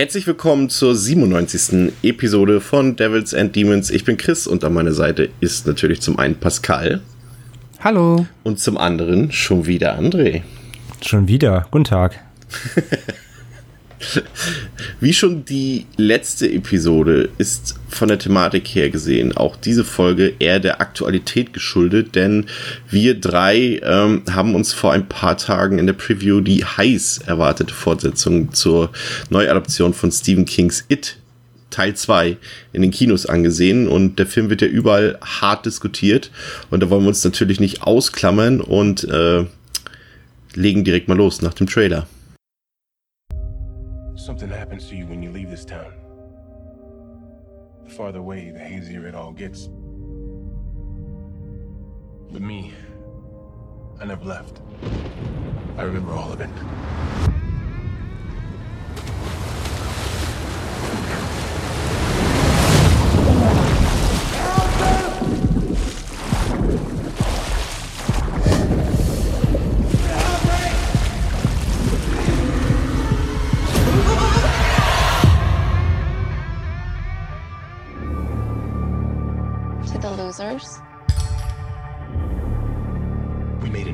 Herzlich willkommen zur 97. Episode von Devils and Demons. Ich bin Chris und an meiner Seite ist natürlich zum einen Pascal Hallo. und zum anderen schon wieder André. Schon wieder. Guten Tag. Wie schon die letzte Episode ist von der Thematik her gesehen auch diese Folge eher der Aktualität geschuldet, denn wir drei ähm, haben uns vor ein paar Tagen in der Preview die heiß erwartete Fortsetzung zur Neuadaption von Stephen Kings It Teil 2 in den Kinos angesehen und der Film wird ja überall hart diskutiert und da wollen wir uns natürlich nicht ausklammern und äh, legen direkt mal los nach dem Trailer. Something happens to you when you leave this town. The farther away, the hazier it all gets. But me, I never left. I remember all of it.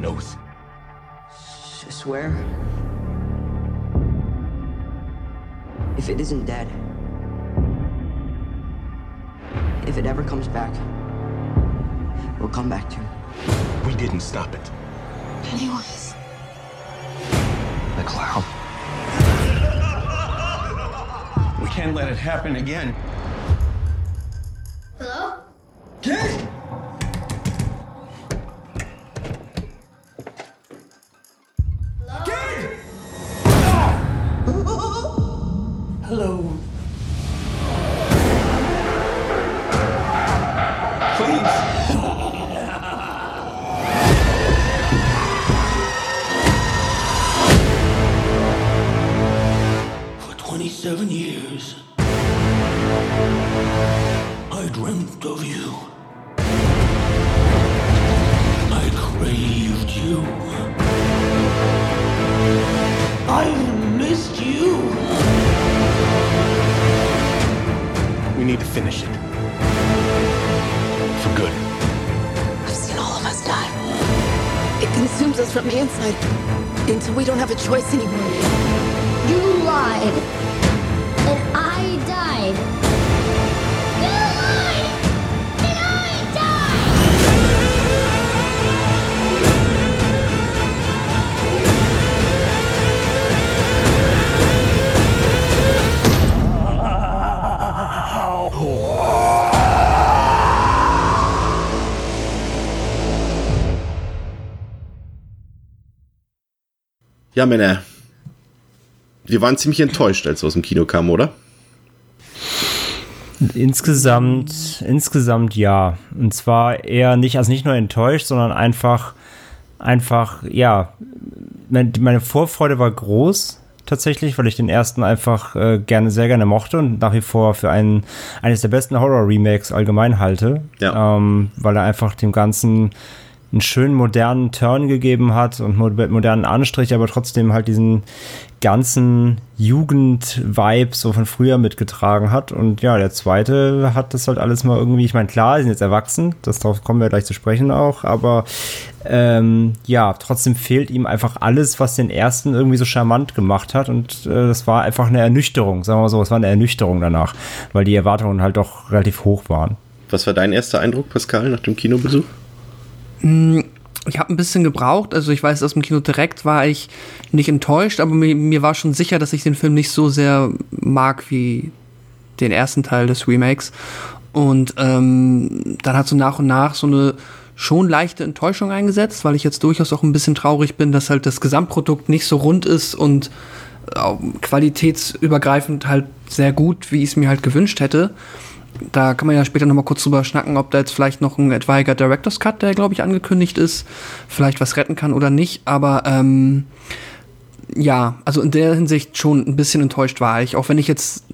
An oath. I swear. If it isn't dead, if it ever comes back, we'll come back to it. We didn't stop it. Pennywise. The clown. We can't let it happen again. Hello? Hello. Ja, Männer. Wir waren ziemlich enttäuscht, als wir aus dem Kino kamen, oder? Insgesamt, insgesamt ja. Und zwar eher nicht, also nicht nur enttäuscht, sondern einfach, einfach, ja, meine, Vorfreude war groß tatsächlich, weil ich den ersten einfach äh, gerne, sehr gerne mochte und nach wie vor für einen, eines der besten Horror-Remakes allgemein halte. Ja. Ähm, weil er einfach dem Ganzen einen schönen modernen Turn gegeben hat und mo modernen Anstrich, aber trotzdem halt diesen ganzen Jugend-Vibe so von früher mitgetragen hat. Und ja, der zweite hat das halt alles mal irgendwie, ich meine, klar, die sind jetzt erwachsen, das darauf kommen wir gleich zu sprechen auch, aber ähm, ja, trotzdem fehlt ihm einfach alles, was den ersten irgendwie so charmant gemacht hat. Und äh, das war einfach eine Ernüchterung, sagen wir mal so, es war eine Ernüchterung danach, weil die Erwartungen halt doch relativ hoch waren. Was war dein erster Eindruck, Pascal, nach dem Kinobesuch? Ich habe ein bisschen gebraucht. Also ich weiß, aus dem Kino direkt war ich nicht enttäuscht, aber mir, mir war schon sicher, dass ich den Film nicht so sehr mag wie den ersten Teil des Remakes. Und ähm, dann hat so nach und nach so eine schon leichte Enttäuschung eingesetzt, weil ich jetzt durchaus auch ein bisschen traurig bin, dass halt das Gesamtprodukt nicht so rund ist und äh, qualitätsübergreifend halt sehr gut, wie ich es mir halt gewünscht hätte. Da kann man ja später nochmal kurz drüber schnacken, ob da jetzt vielleicht noch ein etwaiger Director's Cut, der glaube ich angekündigt ist, vielleicht was retten kann oder nicht. Aber ähm, ja, also in der Hinsicht schon ein bisschen enttäuscht war ich, auch wenn ich jetzt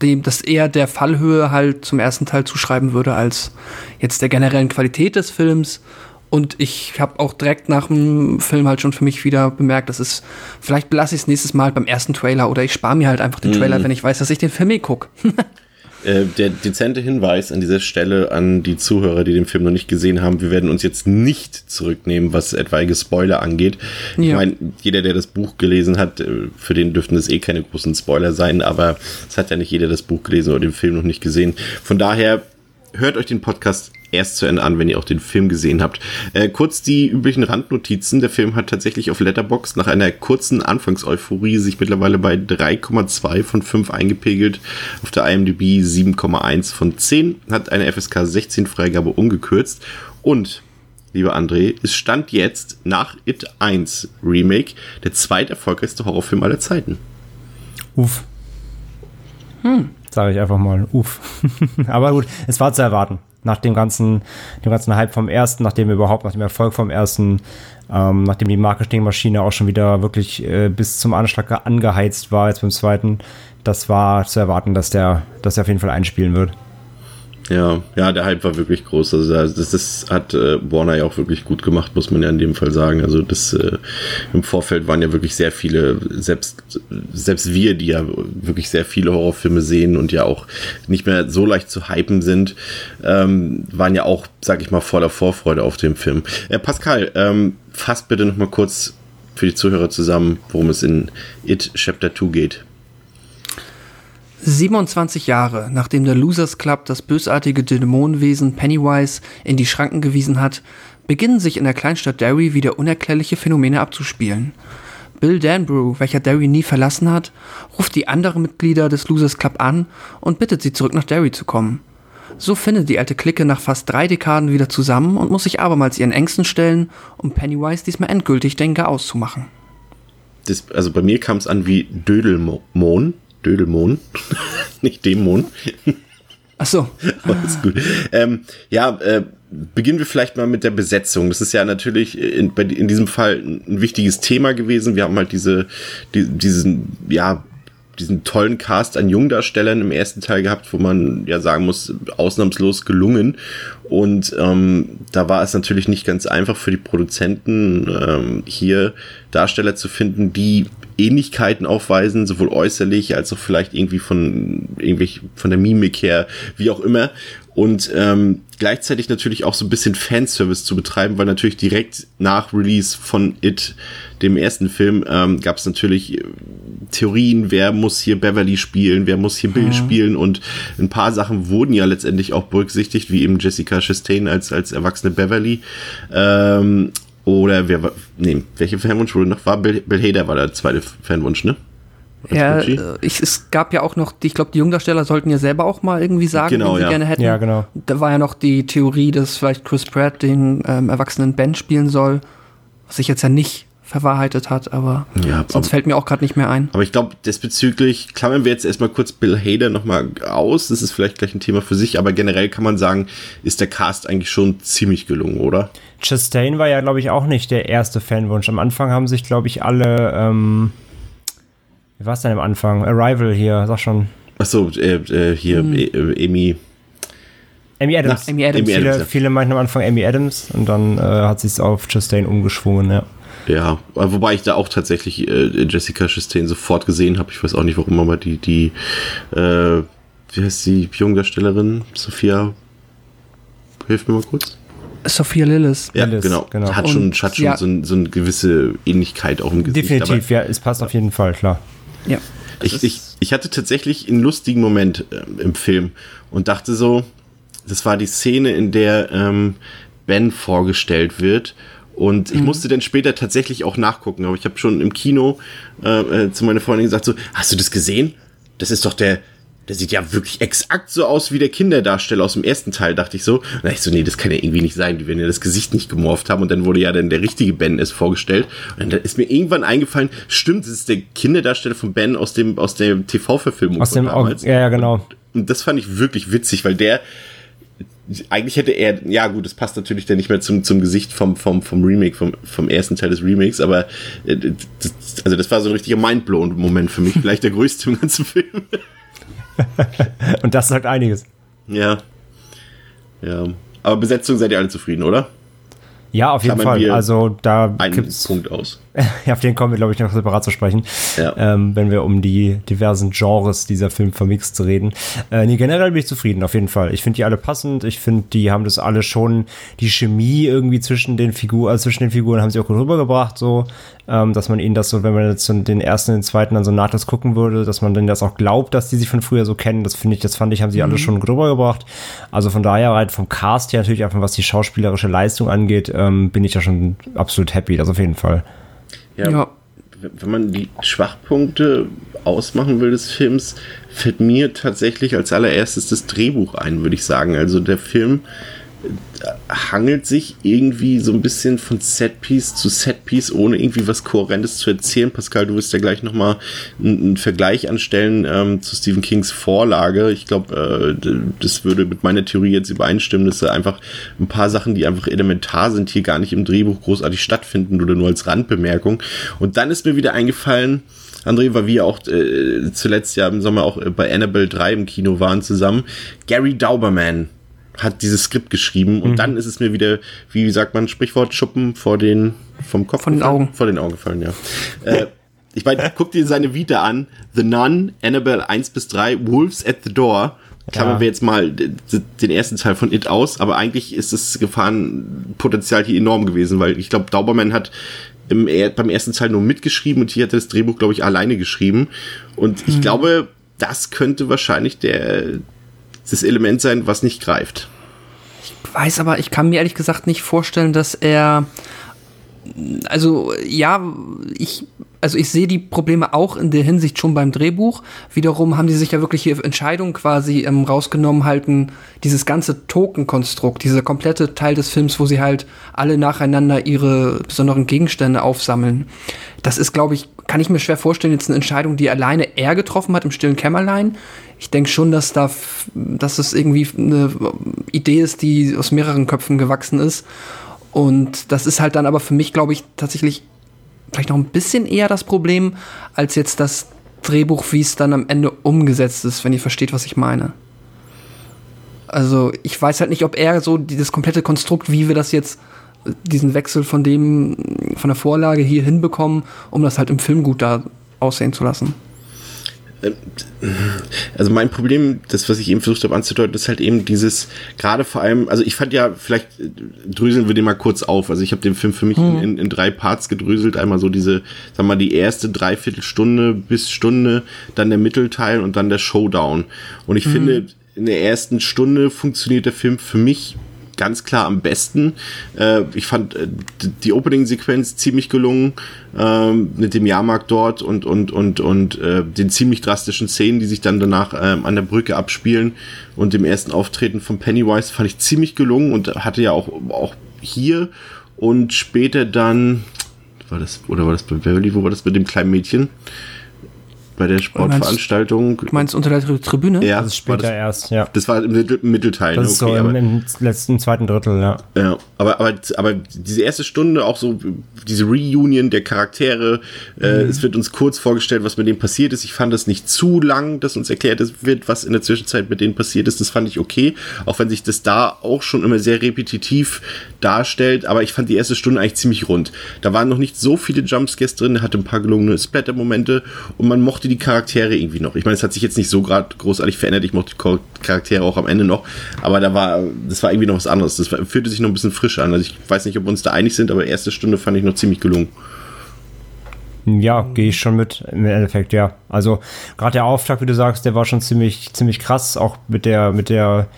dem das eher der Fallhöhe halt zum ersten Teil zuschreiben würde als jetzt der generellen Qualität des Films. Und ich habe auch direkt nach dem Film halt schon für mich wieder bemerkt, das ist, vielleicht belasse ich es nächstes Mal beim ersten Trailer oder ich spare mir halt einfach den Trailer, Mhm. wenn ich weiß, dass ich den Film eh gucke. Äh, der dezente Hinweis an dieser Stelle an die Zuhörer, die den Film noch nicht gesehen haben, wir werden uns jetzt nicht zurücknehmen, was etwaige Spoiler angeht. Ich Ja. meine, jeder, der das Buch gelesen hat, äh, für den dürften es eh keine großen Spoiler sein, aber es hat ja nicht jeder das Buch gelesen oder den Film noch nicht gesehen. Von daher hört euch den Podcast erst zu Ende an, wenn ihr auch den Film gesehen habt. Äh, kurz die üblichen Randnotizen. Der Film hat tatsächlich auf Letterbox nach einer kurzen Anfangseuphorie sich mittlerweile bei 3,2 von 5 eingepegelt. Auf der IMDb 7,1 von 10. Hat eine FSK 16 Freigabe ungekürzt. Und, lieber André, es stand jetzt nach It 1 Remake der zweiterfolgreichste Horrorfilm aller Zeiten. Uff. Sage ich einfach mal. Uff. Aber gut, es war zu erwarten. Nach dem ganzen, dem ganzen Hype vom ersten, nachdem überhaupt, nach dem Erfolg vom ersten, ähm, nachdem die Marketingmaschine auch schon wieder wirklich äh, bis zum Anschlag angeheizt war, jetzt beim zweiten, das war zu erwarten, dass der, dass der auf jeden Fall einspielen wird. Ja, ja, der Hype war wirklich groß. Also das, das hat äh, Warner ja auch wirklich gut gemacht, muss man ja in dem Fall sagen. Also das äh, im Vorfeld waren ja wirklich sehr viele, selbst selbst wir, die ja wirklich sehr viele Horrorfilme sehen und ja auch nicht mehr so leicht zu hypen sind, ähm, waren ja auch, sag ich mal, voller Vorfreude auf den Film. Äh, Pascal, ähm, fass bitte noch mal kurz für die Zuhörer zusammen, worum es in It Chapter 2 geht. 27 Jahre nachdem der Losers Club das bösartige Dämonenwesen Pennywise in die Schranken gewiesen hat, beginnen sich in der Kleinstadt Derry wieder unerklärliche Phänomene abzuspielen. Bill Danbrew, welcher Derry nie verlassen hat, ruft die anderen Mitglieder des Losers Club an und bittet sie zurück nach Derry zu kommen. So findet die alte Clique nach fast drei Dekaden wieder zusammen und muss sich abermals ihren Ängsten stellen, um Pennywise diesmal endgültig den Chaos zu machen. Das, also bei mir kam es an wie Dödelmon. Dödelmon. Nicht Dämon. Ach so. Alles gut. Ähm, ja, äh, beginnen wir vielleicht mal mit der Besetzung. Das ist ja natürlich in, in diesem Fall ein wichtiges Thema gewesen. Wir haben halt diese, die, diesen, ja, diesen tollen Cast an Jungdarstellern im ersten Teil gehabt, wo man ja sagen muss, ausnahmslos gelungen. Und ähm, da war es natürlich nicht ganz einfach für die Produzenten, ähm, hier Darsteller zu finden, die Ähnlichkeiten aufweisen, sowohl äußerlich als auch vielleicht irgendwie von irgendwie von der Mimik her, wie auch immer. Und ähm, gleichzeitig natürlich auch so ein bisschen Fanservice zu betreiben, weil natürlich direkt nach Release von It, dem ersten Film, ähm, gab es natürlich äh, Theorien, wer muss hier Beverly spielen, wer muss hier Bill Mhm. spielen und ein paar Sachen wurden ja letztendlich auch berücksichtigt, wie eben Jessica Chastain als, als erwachsene Beverly. Ähm, oder wer war, nee, welche Fanwunsch wurde noch? War Bill, Bill Hader war der zweite Fanwunsch, ne? Als Ja, Gucci? äh, ich, es gab ja auch noch, die, ich glaube, die Jungdarsteller sollten ja selber auch mal irgendwie sagen, Genau, wen sie ja. gerne hätten. Ja, genau. Da war ja noch die Theorie, dass vielleicht Chris Pratt den ähm, erwachsenen Ben spielen soll, was sich jetzt ja nicht verwahrheitet hat, aber Ja, sonst aber- fällt mir auch gerade nicht mehr ein. Aber ich glaube, diesbezüglich klammern wir jetzt erstmal kurz Bill Hader nochmal aus. Das ist vielleicht gleich ein Thema für sich, aber generell kann man sagen, ist der Cast eigentlich schon ziemlich gelungen, oder? Chastain war ja, glaube ich, auch nicht der erste Fanwunsch. Am Anfang haben sich, glaube ich, alle, ähm, wie war es denn am Anfang? Arrival hier, sag schon. Achso, äh, äh, hier, Hm. äh, Amy. Amy Adams. Amy Adams. Amy Viele, Adams, ja. viele meinten am Anfang Amy Adams und dann äh, hat sie es auf Chastain umgeschwungen, ja. Ja, wobei ich da auch tatsächlich äh, Jessica Chastain sofort gesehen habe. Ich weiß auch nicht warum, aber die, die, äh, wie heißt die Jungdarstellerin? Sophia, hilf mir mal kurz. Sophia Lillis. Ja, Lillis, genau. genau. Hat schon, Und, hat schon ja. so, ein, so eine gewisse Ähnlichkeit auch im Gesicht. Definitiv, ja, es passt auf jeden Fall, klar. Ja. Ich, ich, ich hatte tatsächlich einen lustigen Moment äh, im Film und dachte so, das war die Szene, in der ähm, Ben vorgestellt wird. Und ich musste dann später tatsächlich auch nachgucken, aber ich habe schon im Kino äh, äh, zu meiner Freundin gesagt: so, hast du das gesehen? Das ist doch der, der sieht ja wirklich exakt so aus wie der Kinderdarsteller aus dem ersten Teil, dachte ich so. Und dann ich so, nee, das kann ja irgendwie nicht sein, die werden ja das Gesicht nicht gemorpht haben. Und dann wurde ja dann der richtige Ben es vorgestellt. Und dann ist mir irgendwann eingefallen, stimmt, das ist der Kinderdarsteller von Ben aus dem, aus der TV-Verfilmung Aus dem, damals. ja, ja, genau. Und das fand ich wirklich witzig, weil der, eigentlich hätte er, ja gut, das passt natürlich dann nicht mehr zum, zum Gesicht vom, vom, vom Remake, vom, vom ersten Teil des Remakes, aber äh, das, also das war so ein richtiger Mindblown-Moment für mich, vielleicht der größte im ganzen Film. Und das sagt einiges. Ja. Ja. Aber Besetzung seid ihr alle zufrieden, oder? Ja, auf jeden Fall. Also da Einen Punkt aus. Ja, auf den kommen wir, glaube ich, noch separat zu sprechen, Ja. ähm, wenn wir um die diversen Genres dieser Film vermixt zu reden. Äh, nee, generell bin ich zufrieden, auf jeden Fall. Ich finde die alle passend. Ich finde, die haben das alle schon, die Chemie irgendwie zwischen den Figuren, also zwischen den Figuren haben sie auch gut rübergebracht, so, ähm, dass man ihnen das so, wenn man jetzt so den ersten und den zweiten dann so nahtlos gucken würde, dass man denen das auch glaubt, dass die sich von früher so kennen. Das finde ich, das fand ich, haben sie alle schon gut rübergebracht. Also von daher, halt vom Cast her natürlich einfach, was die schauspielerische Leistung angeht, ähm, bin ich da schon absolut happy, das auf jeden Fall. Ja, Ja. Wenn man die Schwachpunkte ausmachen will des Films, fällt mir tatsächlich als allererstes das Drehbuch ein, würde ich sagen. Also der Film hangelt sich irgendwie so ein bisschen von Setpiece zu Setpiece, ohne irgendwie was Kohärentes zu erzählen. Pascal, du wirst ja gleich nochmal einen, Vergleich anstellen ähm, zu Stephen Kings Vorlage. Ich glaube, äh, das würde mit meiner Theorie jetzt übereinstimmen, dass da einfach ein paar Sachen, die einfach elementar sind, hier gar nicht im Drehbuch großartig stattfinden oder nur als Randbemerkung. Und dann ist mir wieder eingefallen, André, weil wir auch äh, zuletzt ja im Sommer auch äh, bei Annabelle 3 im Kino waren zusammen. Gary Dauberman hat dieses Skript geschrieben und dann ist es mir wieder, wie sagt man, Sprichwort, Schuppen vor den, vom Kopf. Von den gefallen? Augen. Vor den Augen gefallen, ja. äh, ich meine, guck dir seine Vita an. The Nun, Annabelle 1 bis 3, Wolves at the Door. Klammern Ja. wir jetzt mal den ersten Teil von It aus, aber eigentlich ist das Gefahrenpotenzial hier enorm gewesen, weil ich glaube, Dauberman hat im, beim ersten Teil nur mitgeschrieben und hier hat er das Drehbuch, glaube ich, alleine geschrieben. Und ich glaube, das könnte wahrscheinlich der, das Element sein, was nicht greift. weiß aber, ich kann mir ehrlich gesagt nicht vorstellen, dass er. Also, ja, ich. Also ich sehe die Probleme auch in der Hinsicht schon beim Drehbuch. Wiederum haben die sich ja wirklich hier Entscheidungen quasi ähm, rausgenommen, halten dieses ganze Token-Konstrukt, dieser komplette Teil des Films, wo sie halt alle nacheinander ihre besonderen Gegenstände aufsammeln. Das ist, glaube ich, kann ich mir schwer vorstellen, jetzt eine Entscheidung, die alleine er getroffen hat im stillen Kämmerlein. Ich denke schon, dass da, dass es irgendwie eine Idee ist, die aus mehreren Köpfen gewachsen ist. Und das ist halt dann aber für mich, glaube ich, tatsächlich vielleicht noch ein bisschen eher das Problem, als jetzt das Drehbuch, wie es dann am Ende umgesetzt ist, wenn ihr versteht, was ich meine. Also ich weiß halt nicht, ob er so dieses komplette Konstrukt, wie wir das jetzt, diesen Wechsel von dem, von der Vorlage hier hinbekommen, um das halt im Film gut da aussehen zu lassen. Also mein Problem, das, was ich eben versucht habe anzudeuten, ist halt eben dieses, gerade vor allem, also ich fand ja, vielleicht äh, dröseln wir den mal kurz auf. Also ich habe den Film für mich in, in, in drei Parts gedröselt. Einmal so diese, sag mal, die erste Dreiviertelstunde bis Stunde, dann der Mittelteil und dann der Showdown. Und ich finde, in der ersten Stunde funktioniert der Film für mich ganz klar am besten. Äh, ich fand äh, die Opening-Sequenz ziemlich gelungen ähm, mit dem Jahrmarkt dort und und und und äh, den ziemlich drastischen Szenen, die sich dann danach ähm, an der Brücke abspielen und dem ersten Auftreten von Pennywise fand ich ziemlich gelungen und hatte ja auch auch hier und später dann war das oder war das bei Beverly, wo war das mit dem kleinen Mädchen? Bei der Sportveranstaltung. Du meinst unter der Tri- Tribüne? ja, Das ist war später das, erst, ja. das war im Mittel, Mittelteil. Das ist so Okay, im, aber- im letzten, zweiten Drittel, ja. Ja, aber, aber, aber diese erste Stunde, auch so diese Reunion der Charaktere, äh, es wird uns kurz vorgestellt, was mit denen passiert ist. Ich fand das nicht zu lang, dass uns erklärt wird, was in der Zwischenzeit mit denen passiert ist. Das fand ich okay, auch wenn sich das da auch schon immer sehr repetitiv darstellt. Aber ich fand die erste Stunde eigentlich ziemlich rund. Da waren noch nicht so viele Jumpscares drin, er hatte ein paar gelungene Splatter-Momente und man mochte die Charaktere irgendwie noch. Ich meine, es hat sich jetzt nicht so gerade großartig verändert. Ich mochte die Char- Charaktere auch am Ende noch, aber da war, das war irgendwie noch was anderes. Das fühlte sich noch ein bisschen frisch an. Also ich weiß nicht, ob wir uns da einig sind, aber erste Stunde fand ich noch ziemlich gelungen. Ja, gehe ich schon mit im Endeffekt, ja. Also gerade der Auftakt, wie du sagst, der war schon ziemlich, ziemlich krass, auch mit der, mit der,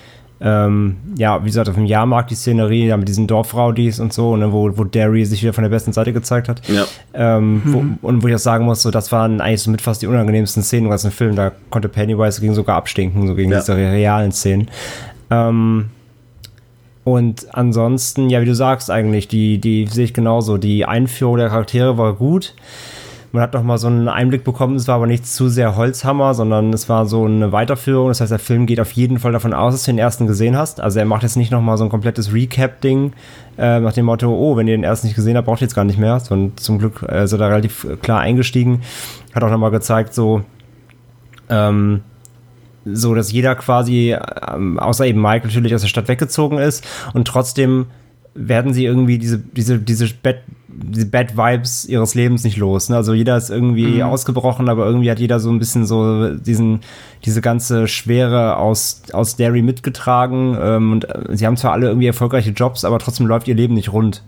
ähm, ja, wie gesagt, auf dem Jahrmarkt die Szenerie, ja, mit diesen Dorfraudis und so, ne, wo, wo Derry sich wieder von der besten Seite gezeigt hat. Ja. Ähm, wo, und wo ich auch sagen muss, so, das waren eigentlich so mit fast die unangenehmsten Szenen im ganzen Film. Da konnte Pennywise gegen sogar abstinken, so gegen Ja. diese realen Szenen. Ähm, und ansonsten, ja, wie du sagst eigentlich, die, die sehe ich genauso. Die Einführung der Charaktere war gut. Man hat noch mal so einen Einblick bekommen, es war aber nicht zu sehr Holzhammer, sondern es war so eine Weiterführung. Das heißt, der Film geht auf jeden Fall davon aus, dass du den ersten gesehen hast. Also er macht jetzt nicht noch mal so ein komplettes Recap-Ding äh, nach dem Motto, oh, wenn ihr den ersten nicht gesehen habt, braucht ihr jetzt gar nicht mehr. Und zum Glück äh, ist er da relativ klar eingestiegen. Hat auch noch mal gezeigt, so ähm, so dass jeder quasi, ähm, außer eben Mike natürlich aus der Stadt weggezogen ist und trotzdem werden sie irgendwie diese, diese, diese Bad, diese Bad Vibes ihres Lebens nicht los. Ne? Also jeder ist irgendwie Mhm. ausgebrochen, aber irgendwie hat jeder so ein bisschen so diesen, diese ganze Schwere aus, aus Derry mitgetragen. Ähm, und äh, sie haben zwar alle irgendwie erfolgreiche Jobs, aber trotzdem läuft ihr Leben nicht rund.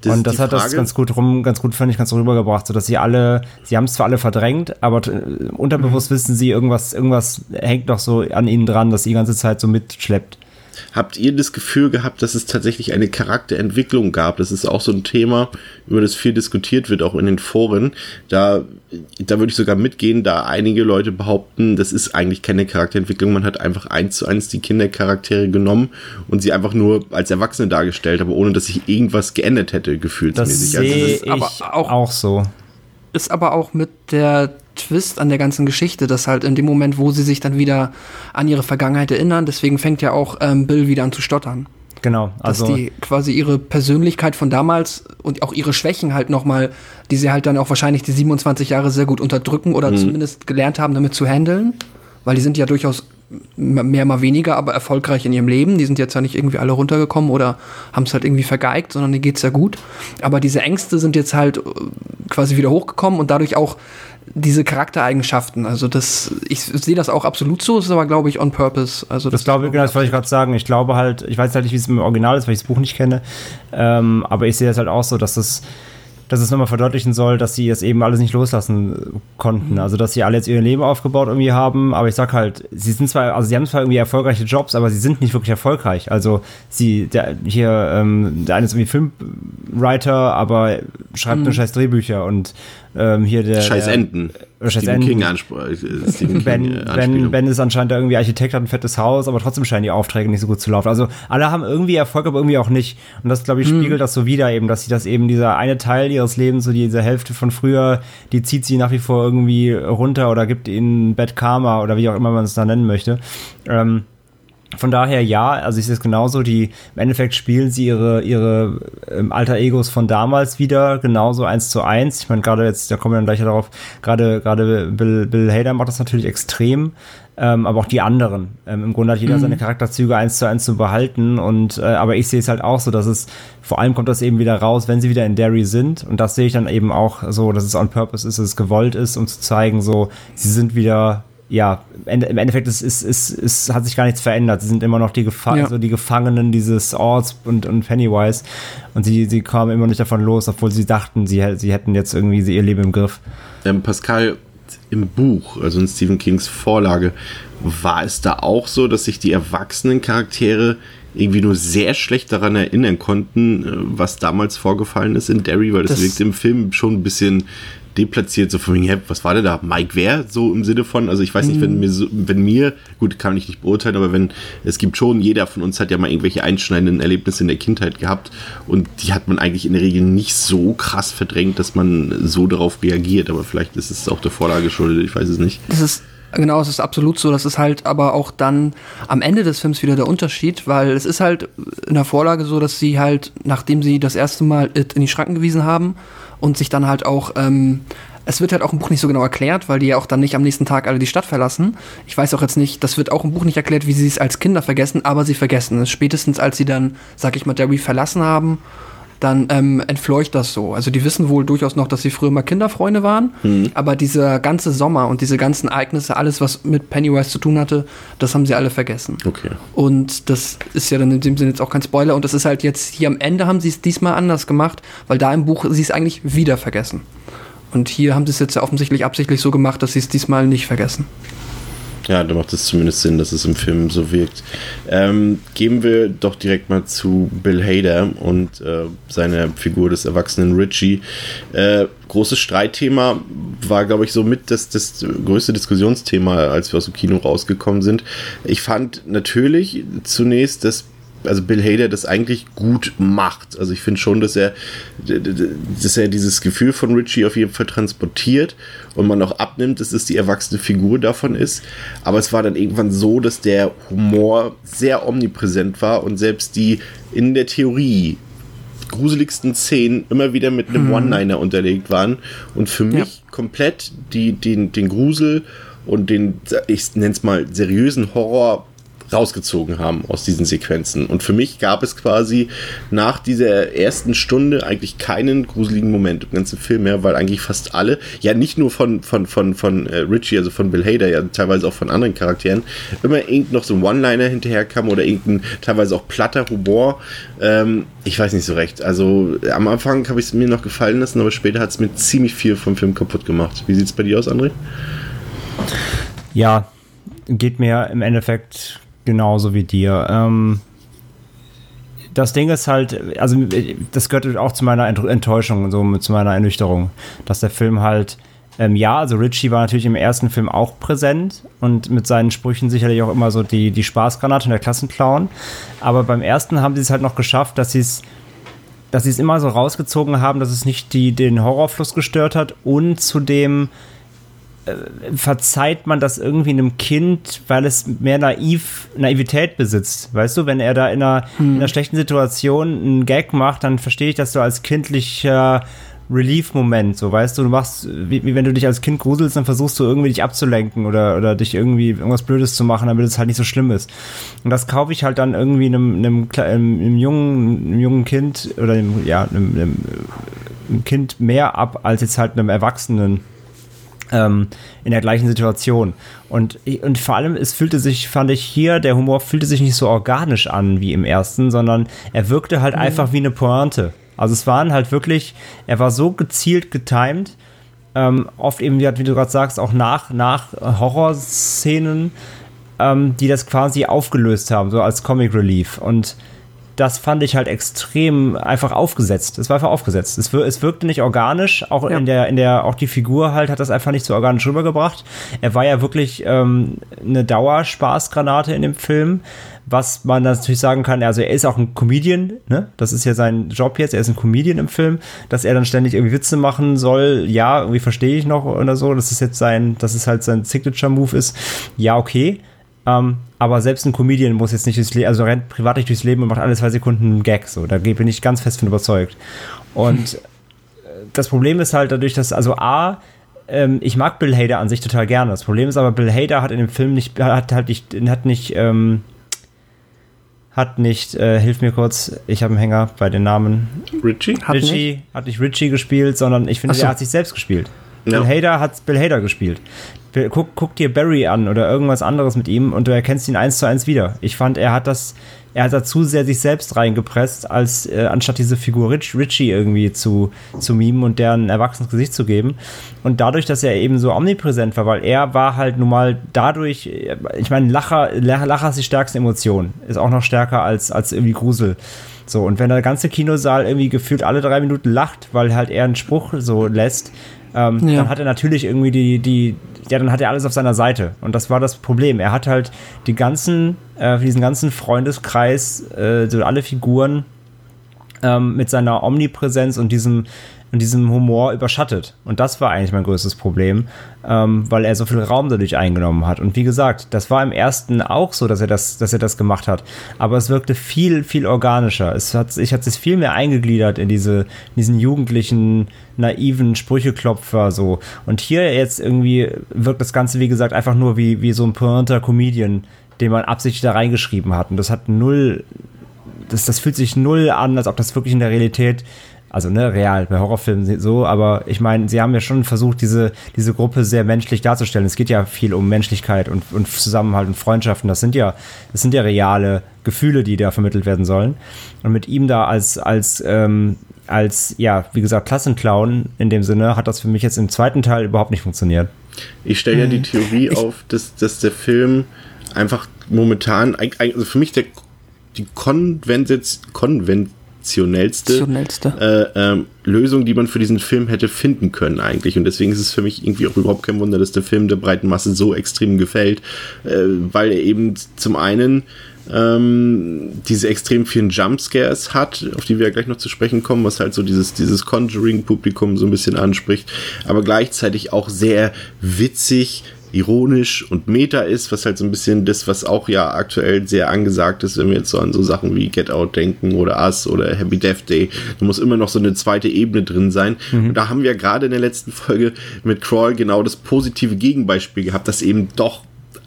Das und das die hat das Frage. ganz gut rum, ganz gut, fand ich, ganz rübergebracht, so dass sie alle, sie haben es zwar alle verdrängt, aber äh, unterbewusst wissen sie, irgendwas, irgendwas hängt noch so an ihnen dran, das sie die ganze Zeit so mitschleppt. Habt ihr das Gefühl gehabt, dass es tatsächlich eine Charakterentwicklung gab? Das ist auch so ein Thema, über das viel diskutiert wird, auch in den Foren. Da, da würde ich sogar mitgehen, da einige Leute behaupten, das ist eigentlich keine Charakterentwicklung. Man hat einfach eins zu eins die Kindercharaktere genommen und sie einfach nur als Erwachsene dargestellt, aber ohne dass sich irgendwas geändert hätte, Das gefühlsmäßig. Also sehe das ich aber auch, auch- so. ist aber auch mit der Twist an der ganzen Geschichte, dass halt in dem Moment, wo sie sich dann wieder an ihre Vergangenheit erinnern, deswegen fängt ja auch ähm, Bill wieder an zu stottern. Genau. Dass Also, die quasi ihre Persönlichkeit von damals und auch ihre Schwächen halt nochmal, die sie halt dann auch wahrscheinlich die 27 Jahre sehr gut unterdrücken oder zumindest gelernt haben, damit zu handeln. Weil die sind ja durchaus mehr mal weniger, aber erfolgreich in ihrem Leben. Die sind jetzt ja nicht irgendwie alle runtergekommen oder haben es halt irgendwie vergeigt, sondern denen geht's ja gut. Aber diese Ängste sind jetzt halt äh, quasi wieder hochgekommen und dadurch auch diese Charaktereigenschaften. Also das, ich sehe das auch absolut so, es ist aber glaube ich on purpose. Also das glaube ich, genau, das wollte ich gerade sagen. Ich glaube halt, ich weiß halt nicht, wie es im Original ist, weil ich das Buch nicht kenne. Ähm, aber ich sehe es halt auch so, dass es, dass es nochmal verdeutlichen soll, dass sie es eben alles nicht loslassen äh, konnten. Also, dass sie alle jetzt ihr Leben aufgebaut irgendwie haben. Aber ich sag halt, sie sind zwar, also sie haben zwar irgendwie erfolgreiche Jobs, aber sie sind nicht wirklich erfolgreich. Also, sie, der, hier, ähm, der eine ist irgendwie Filmwriter, aber schreibt nur scheiß Drehbücher und ähm, hier der. Scheiß Enden. Oder scheiß Stephen Enden. King Anspruch. Stephen Ben, King, äh, ben, Anspielung. ben ist anscheinend irgendwie Architekt, hat ein fettes Haus, aber trotzdem scheinen die Aufträge nicht so gut zu laufen. Also alle haben irgendwie Erfolg, aber irgendwie auch nicht. Und das, glaube ich, spiegelt das so wieder eben, dass sie das eben, dieser eine Teil ihres Lebens, so diese Hälfte von früher, die zieht sie nach wie vor irgendwie runter oder gibt ihnen Bad Karma oder wie auch immer man es da nennen möchte. Ähm, von daher ja, also ich sehe es genauso, die im Endeffekt spielen sie ihre, ihre ähm, alter Egos von damals wieder, genauso eins zu eins. Ich meine, gerade jetzt, da kommen wir dann gleich darauf, gerade, gerade Bill, Bill Hader macht das natürlich extrem, ähm, aber auch die anderen. Ähm, Im Grunde hat jeder seine Charakterzüge eins zu eins zu behalten und, äh, aber ich sehe es halt auch so, dass es, vor allem kommt das eben wieder raus, wenn sie wieder in Derry sind und das sehe ich dann eben auch so, dass es on purpose ist, dass es gewollt ist, um zu zeigen, so, sie sind wieder ja, im Ende- im Endeffekt ist, ist, ist, ist, hat sich gar nichts verändert. Sie sind immer noch die, Gefa Ja. also die Gefangenen dieses Orts und, und Pennywise. Und sie, sie kamen immer nicht davon los, obwohl sie dachten, sie, sie hätten jetzt irgendwie ihr Leben im Griff. ähm, Pascal, im Buch, also in Stephen Kings Vorlage, war es da auch so, dass sich die erwachsenen Charaktere irgendwie nur sehr schlecht daran erinnern konnten, äh, was damals vorgefallen ist in Derry, weil das, Das- wirkt im Film schon ein bisschen deplatziert, so von wegen, was war denn da? Mike wer? So im Sinne von, also ich weiß nicht, wenn mir so, wenn mir, gut, kann ich nicht beurteilen, aber wenn, es gibt schon, jeder von uns hat ja mal irgendwelche einschneidenden Erlebnisse in der Kindheit gehabt und die hat man eigentlich in der Regel nicht so krass verdrängt, dass man so darauf reagiert, aber vielleicht ist es auch der Vorlage geschuldet, ich weiß es nicht. Das ist genau, es ist absolut so. Das ist halt aber auch dann am Ende des Films wieder der Unterschied, weil es ist halt in der Vorlage so, dass sie halt, nachdem sie das erste Mal It in die Schranken gewiesen haben und sich dann halt auch, ähm, es wird halt auch im Buch nicht so genau erklärt, weil die ja auch dann nicht am nächsten Tag alle die Stadt verlassen. Ich weiß auch jetzt nicht, das wird auch im Buch nicht erklärt, wie sie es als Kinder vergessen, aber sie vergessen es. Spätestens als sie dann, sag ich mal, Derry verlassen haben, dann ähm, entfleucht das so. Also die wissen wohl durchaus noch, dass sie früher mal Kinderfreunde waren, aber dieser ganze Sommer und diese ganzen Ereignisse, alles, was mit Pennywise zu tun hatte, das haben sie alle vergessen. Okay. Und das ist ja dann in dem Sinne jetzt auch kein Spoiler. Und das ist halt jetzt hier am Ende haben sie es diesmal anders gemacht, weil da im Buch sie es eigentlich wieder vergessen. Und hier haben sie es jetzt ja offensichtlich absichtlich so gemacht, dass sie es diesmal nicht vergessen. Ja, da macht es zumindest Sinn, dass es im Film so wirkt. Ähm, gehen wir doch direkt mal zu Bill Hader und äh, seiner Figur des erwachsenen Richie. Äh, großes Streitthema war, glaube ich, so mit das, das größte Diskussionsthema, als wir aus dem Kino rausgekommen sind. Ich fand natürlich zunächst, dass also Bill Hader das eigentlich gut macht. Also ich finde schon, dass er, dass er dieses Gefühl von Richie auf jeden Fall transportiert und man auch abnimmt, dass es die erwachsene Figur davon ist. Aber es war dann irgendwann so, dass der Humor sehr omnipräsent war und selbst die in der Theorie gruseligsten Szenen immer wieder mit einem Mhm. One-Liner unterlegt waren und für mich komplett die, den, den Grusel und den, ich nenne es mal, seriösen Horror rausgezogen haben aus diesen Sequenzen. Und für mich gab es quasi nach dieser ersten Stunde eigentlich keinen gruseligen Moment im ganzen Film mehr, weil eigentlich fast alle, ja nicht nur von, von, von, von äh, Richie, also von Bill Hader, ja teilweise auch von anderen Charakteren, immer irgend noch so ein One-Liner hinterherkam oder irgendein teilweise auch platter Humor. Ähm, ich weiß nicht so recht. Also am Anfang habe ich es mir noch gefallen lassen, aber später hat es mir ziemlich viel vom Film kaputt gemacht. Wie sieht es bei dir aus, André? Ja, geht mir im Endeffekt genauso wie dir. Ähm, das Ding ist halt, also das gehört auch zu meiner Ent- Enttäuschung, so zu meiner Ernüchterung, dass der Film halt, ähm, ja, also Richie war natürlich im ersten Film auch präsent und mit seinen Sprüchen sicherlich auch immer so die, die Spaßgranate und der Klassenclown. Aber beim ersten haben sie es halt noch geschafft, dass sie es dass sie es immer so rausgezogen haben, dass es nicht die, den Horrorfluss gestört hat und zudem verzeiht man das irgendwie einem Kind, weil es mehr naiv, Naivität besitzt. Weißt du, wenn er da in einer, in einer schlechten Situation einen Gag macht, dann verstehe ich das so als kindlicher Relief-Moment, so weißt du, du machst, wie, wie wenn du dich als Kind gruselst, dann versuchst du irgendwie dich abzulenken oder, oder dich irgendwie irgendwas Blödes zu machen, damit es halt nicht so schlimm ist. Und das kaufe ich halt dann irgendwie einem, einem, einem, einem jungen, einem jungen Kind oder einem, ja, einem, einem, einem Kind mehr ab als jetzt halt einem Erwachsenen ähm, in der gleichen Situation. Und, und vor allem, es fühlte sich, fand ich hier, der Humor fühlte sich nicht so organisch an wie im ersten, sondern er wirkte halt einfach wie eine Pointe. Also es waren halt wirklich, er war so gezielt getimed, ähm, oft eben, wie du gerade sagst, auch nach, nach Horrorszenen, ähm, die das quasi aufgelöst haben, so als Comic Relief. Und das fand ich halt extrem einfach aufgesetzt. Es war einfach aufgesetzt. Es, wir, es wirkte nicht organisch, auch in der, in der, auch die Figur halt hat das einfach nicht so organisch rübergebracht. Er war ja wirklich ähm, eine Dauerspaßgranate in dem Film, was man natürlich sagen kann, also er ist auch ein Comedian, ne? Das ist ja sein Job jetzt, er ist ein Comedian im Film, dass er dann ständig irgendwie Witze machen soll, ja, irgendwie verstehe ich noch oder so, das ist jetzt sein, dass es halt sein Signature-Move ist, ja, okay. Ähm, aber selbst ein Comedian muss jetzt nicht durchs Leben, also rennt privat nicht durchs Leben und macht alle zwei Sekunden einen Gag. So, da bin ich ganz fest von überzeugt. Und äh, das Problem ist halt dadurch, dass, also A, ähm, ich mag Bill Hader an sich total gerne. Das Problem ist aber, Bill Hader hat in dem Film nicht, hat halt nicht, hat nicht, ähm, hat nicht, äh, hilf mir kurz, ich habe einen Hänger bei den Namen. Richie? Hat Richie nicht? hat nicht Richie gespielt, sondern ich finde, so. er hat sich selbst gespielt. Ja. Bill Hader hat Bill Hader gespielt. Guck, guck dir Barry an oder irgendwas anderes mit ihm und du erkennst ihn eins zu eins wieder. Ich fand, er hat das, er hat da zu sehr sich selbst reingepresst, als äh, anstatt diese Figur Rich, Richie irgendwie zu, zu mimen und der ein erwachsenes Gesicht zu geben. Und dadurch, dass er eben so omnipräsent war, weil er war halt nun mal dadurch, äh, ich meine, Lacher, Lacher ist die stärkste Emotion, ist auch noch stärker als, als irgendwie Grusel. So, und wenn der ganze Kinosaal irgendwie gefühlt alle drei Minuten lacht, weil halt er einen Spruch so lässt, ähm, Ja. dann hat er natürlich irgendwie die, die, ja, dann hat er alles auf seiner Seite. Und das war das Problem. Er hat halt die ganzen, äh, diesen ganzen Freundeskreis, äh, so alle Figuren ähm, mit seiner Omnipräsenz und diesem, und diesem Humor überschattet. Und das war eigentlich mein größtes Problem, ähm, weil er so viel Raum dadurch eingenommen hat. Und wie gesagt, das war im ersten auch so, dass er das, dass er das gemacht hat. Aber es wirkte viel, viel organischer. Es hat, ich hat sich viel mehr eingegliedert in diese, in diesen jugendlichen, naiven Sprücheklopfer so. Und hier jetzt irgendwie wirkt das Ganze, wie gesagt, einfach nur wie, wie so ein pointer Comedian, den man absichtlich da reingeschrieben hat. Und das hat null das, das fühlt sich null an, als ob das wirklich in der Realität, also ne, real, bei Horrorfilmen so, aber ich meine, sie haben ja schon versucht, diese, diese Gruppe sehr menschlich darzustellen. Es geht ja viel um Menschlichkeit und, und Zusammenhalt und Freundschaften. Das sind ja, das sind ja reale Gefühle, die da vermittelt werden sollen. Und mit ihm da als, als, ähm, als, ja, wie gesagt, Klassenclown in dem Sinne, hat das für mich jetzt im zweiten Teil überhaupt nicht funktioniert. Ich stelle ja die Theorie Ich- auf, dass, dass der Film einfach momentan, also für mich der, die Konvention, konventionellste Konventionellste. äh, ähm, Lösung, die man für diesen Film hätte finden können eigentlich. Und deswegen ist es für mich irgendwie auch überhaupt kein Wunder, dass der Film der breiten Masse so extrem gefällt, äh, weil er eben zum einen ähm, diese extrem vielen Jumpscares hat, auf die wir ja gleich noch zu sprechen kommen, was halt so dieses, dieses Conjuring-Publikum so ein bisschen anspricht, aber gleichzeitig auch sehr witzig, ironisch und meta ist, was halt so ein bisschen das, was auch ja aktuell sehr angesagt ist, wenn wir jetzt so an so Sachen wie Get Out denken oder Us oder Happy Death Day. Da muss immer noch so eine zweite Ebene drin sein. Und da haben wir gerade in der letzten Folge mit Crawl genau das positive Gegenbeispiel gehabt, dass eben doch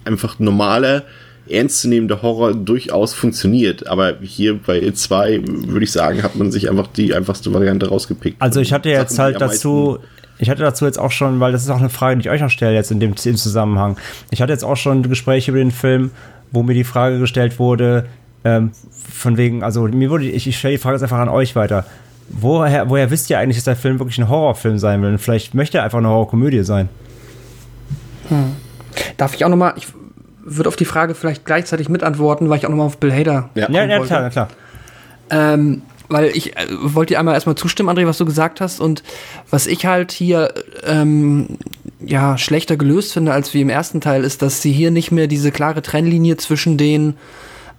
einfach normaler ernstzunehmender Horror durchaus funktioniert. Aber hier bei It 2 würde ich sagen, hat man sich einfach die einfachste Variante rausgepickt. Also ich hatte jetzt Sachen, halt dazu, ich hatte dazu jetzt auch schon, weil das ist auch eine Frage, die ich euch noch stelle jetzt in dem, im Zusammenhang. Ich hatte jetzt auch schon Gespräche über den Film, wo mir die Frage gestellt wurde, ähm, von wegen, also mir wurde, ich, ich stelle die Frage jetzt einfach an euch weiter. Woher, woher wisst ihr eigentlich, dass der Film wirklich ein Horrorfilm sein will? Und vielleicht möchte er einfach eine Horrorkomödie sein. Hm. Darf ich auch noch mal, ich würde auf die Frage vielleicht gleichzeitig mitantworten, weil ich auch noch mal auf Bill Hader Ja, ja, ja klar, na klar. Ähm, weil ich äh, wollte dir einmal erstmal zustimmen, André, was du gesagt hast. Und was ich halt hier ähm, ja schlechter gelöst finde als wie im ersten Teil, ist, dass sie hier nicht mehr diese klare Trennlinie zwischen den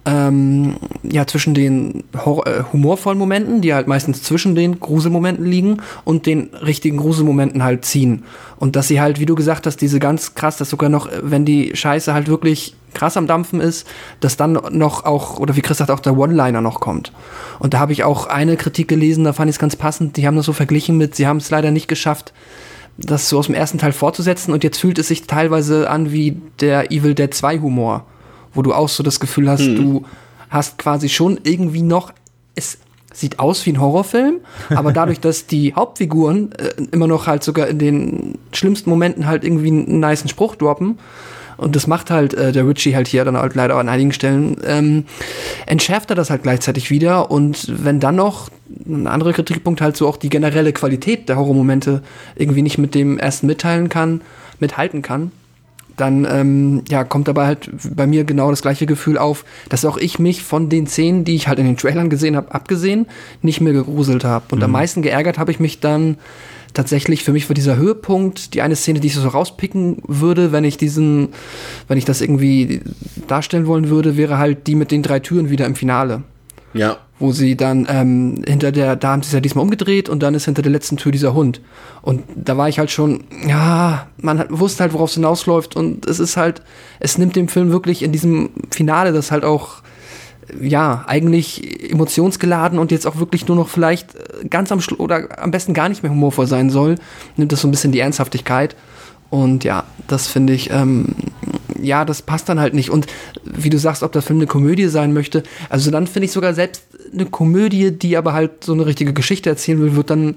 ähm, ja, zwischen den Hor äh, humorvollen Momenten, die halt meistens zwischen den Gruselmomenten liegen und den richtigen Gruselmomenten halt ziehen. Und dass sie halt, wie du gesagt hast, diese ganz krass, dass sogar noch, äh, wenn die Scheiße halt wirklich krass am Dampfen ist, dass dann noch auch, oder wie Chris sagt, auch der One-Liner noch kommt. Und da habe ich auch eine Kritik gelesen, da fand ich es ganz passend, die haben das so verglichen mit, sie haben es leider nicht geschafft, das so aus dem ersten Teil fortzusetzen. Und jetzt fühlt es sich teilweise an wie der Evil Dead 2 Humor, wo du auch so das Gefühl hast, du hast quasi schon irgendwie noch, es sieht aus wie ein Horrorfilm, aber dadurch, dass die Hauptfiguren äh, immer noch halt sogar in den schlimmsten Momenten halt irgendwie einen niceen Spruch droppen, und das macht halt äh, der Ritchie halt hier dann halt leider an einigen Stellen, ähm, entschärft er das halt gleichzeitig wieder. Und wenn dann noch ein anderer Kritikpunkt halt so auch die generelle Qualität der Horrormomente irgendwie nicht mit dem ersten mitteilen kann, mithalten kann, dann ähm, ja, kommt dabei halt bei mir genau das gleiche Gefühl auf, dass auch ich mich von den Szenen, die ich halt in den Trailern gesehen habe, abgesehen, nicht mehr gegruselt habe. Und am meisten geärgert habe ich mich dann tatsächlich für mich war dieser Höhepunkt die eine Szene, die ich so rauspicken würde, wenn ich diesen, wenn ich das irgendwie darstellen wollen würde, wäre halt die mit den drei Türen wieder im Finale Ja, wo sie dann ähm, hinter der, da haben sie es ja diesmal umgedreht und dann ist hinter der letzten Tür dieser Hund. Und da war ich halt schon, ja, man hat, wusste halt, worauf es hinausläuft und es ist halt, es nimmt dem Film wirklich in diesem Finale, das halt auch, ja, eigentlich emotionsgeladen und jetzt auch wirklich nur noch vielleicht äh, ganz am Schluss oder am besten gar nicht mehr humorvoll sein soll, nimmt das so ein bisschen die Ernsthaftigkeit. Und ja, das finde ich, ähm, ja, das passt dann halt nicht. Und wie du sagst, ob der Film eine Komödie sein möchte, also dann finde ich sogar selbst eine Komödie, die aber halt so eine richtige Geschichte erzählen will, wird dann,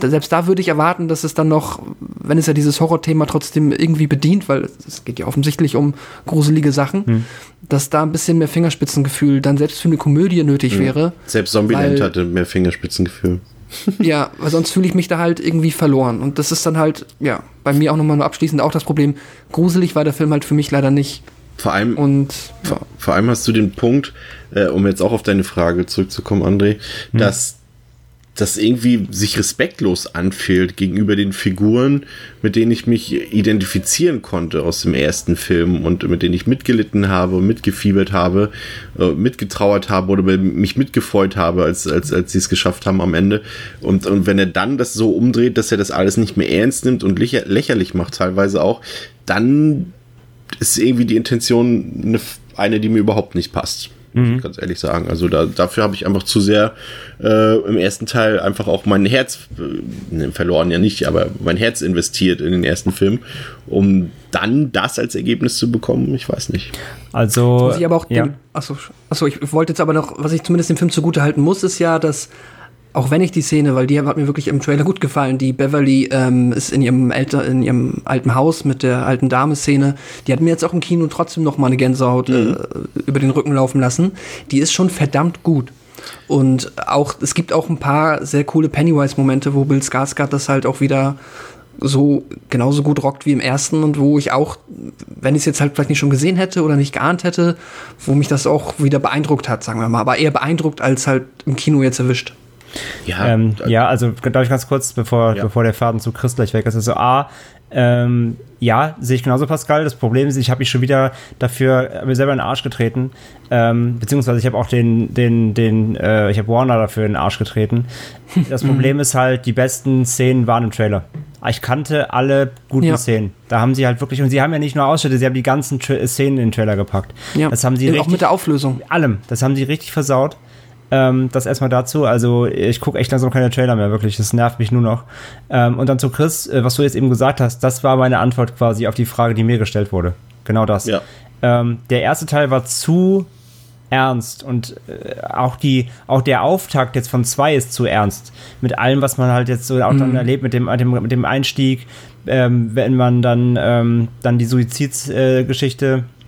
selbst da würde ich erwarten, dass es dann noch, wenn es ja dieses Horrorthema trotzdem irgendwie bedient, weil es geht ja offensichtlich um gruselige Sachen, dass da ein bisschen mehr Fingerspitzengefühl dann selbst für eine Komödie nötig wäre. selbst Zombieland Weil- hatte mehr Fingerspitzengefühl. Ja, weil sonst fühle ich mich da halt irgendwie verloren. Und das ist dann halt, ja, bei mir auch nochmal nur abschließend auch das Problem. Gruselig war der Film halt für mich leider nicht. Vor allem, Und vor, vor allem hast du den Punkt, äh, um jetzt auch auf deine Frage zurückzukommen, André, dass das irgendwie sich respektlos anfühlt gegenüber den Figuren, mit denen ich mich identifizieren konnte aus dem ersten Film und mit denen ich mitgelitten habe, mitgefiebert habe, äh, mitgetrauert habe oder mich mitgefreut habe, als, als, als sie es geschafft haben am Ende. Und, und wenn er dann das so umdreht, dass er das alles nicht mehr ernst nimmt und lächer, lächerlich macht, teilweise auch, dann ist irgendwie die Intention eine, eine die mir überhaupt nicht passt. Muss ich ganz ehrlich sagen. Also da, dafür habe ich einfach zu sehr äh, im ersten Teil einfach auch mein Herz äh, ne, verloren, ja nicht, aber mein Herz investiert in den ersten Film, um dann das als Ergebnis zu bekommen. Ich weiß nicht. Also, muss ich aber auch ja. dem, achso, achso, ich wollte jetzt aber noch, was ich zumindest dem Film zugute halten muss, ist ja, dass auch wenn ich die Szene, weil die hat mir wirklich im Trailer gut gefallen, die Beverly ähm, ist in ihrem älter, in ihrem alten Haus mit der alten Dame-Szene, die hat mir jetzt auch im Kino trotzdem noch mal eine Gänsehaut äh, über den Rücken laufen lassen. Die ist schon verdammt gut. Und auch, es gibt auch ein paar sehr coole Pennywise-Momente, wo Bill Skarsgård das halt auch wieder so genauso gut rockt wie im ersten und wo ich auch, wenn ich es jetzt halt vielleicht nicht schon gesehen hätte oder nicht geahnt hätte, wo mich das auch wieder beeindruckt hat, sagen wir mal. Aber eher beeindruckt als halt im Kino jetzt erwischt. Ja, ähm, ja also darf ich ganz kurz, bevor, ja. bevor der Faden zu Chris gleich weg ist. Also A, ähm, ja, sehe ich genauso, Pascal. Das Problem ist, ich habe mich schon wieder dafür mir selber in den Arsch getreten. Ähm, beziehungsweise ich habe auch den, den, den, äh, ich habe Warner dafür in den Arsch getreten. Das Problem ist halt, die besten Szenen waren im Trailer. Ich kannte alle guten ja. Szenen. Da haben sie halt wirklich, und sie haben ja nicht nur Ausschnitte, sie haben die ganzen Tra Szenen in den Trailer gepackt. Ja. Das haben sie auch mit der Auflösung. Allem. Das haben sie richtig versaut. Ähm, das erstmal dazu. Also ich gucke echt langsam keine Trailer mehr, wirklich. Das nervt mich nur noch. Ähm, und dann zu Chris, äh, was du jetzt eben gesagt hast, das war meine Antwort quasi auf die Frage, die mir gestellt wurde. Genau das. Ja. Ähm, der erste Teil war zu ernst und äh, auch die auch der Auftakt jetzt von zwei ist zu ernst mit allem was man halt jetzt so auch dann mhm. erlebt mit dem, mit dem Einstieg ähm, wenn man dann ähm, dann die Suizidsgeschichte äh,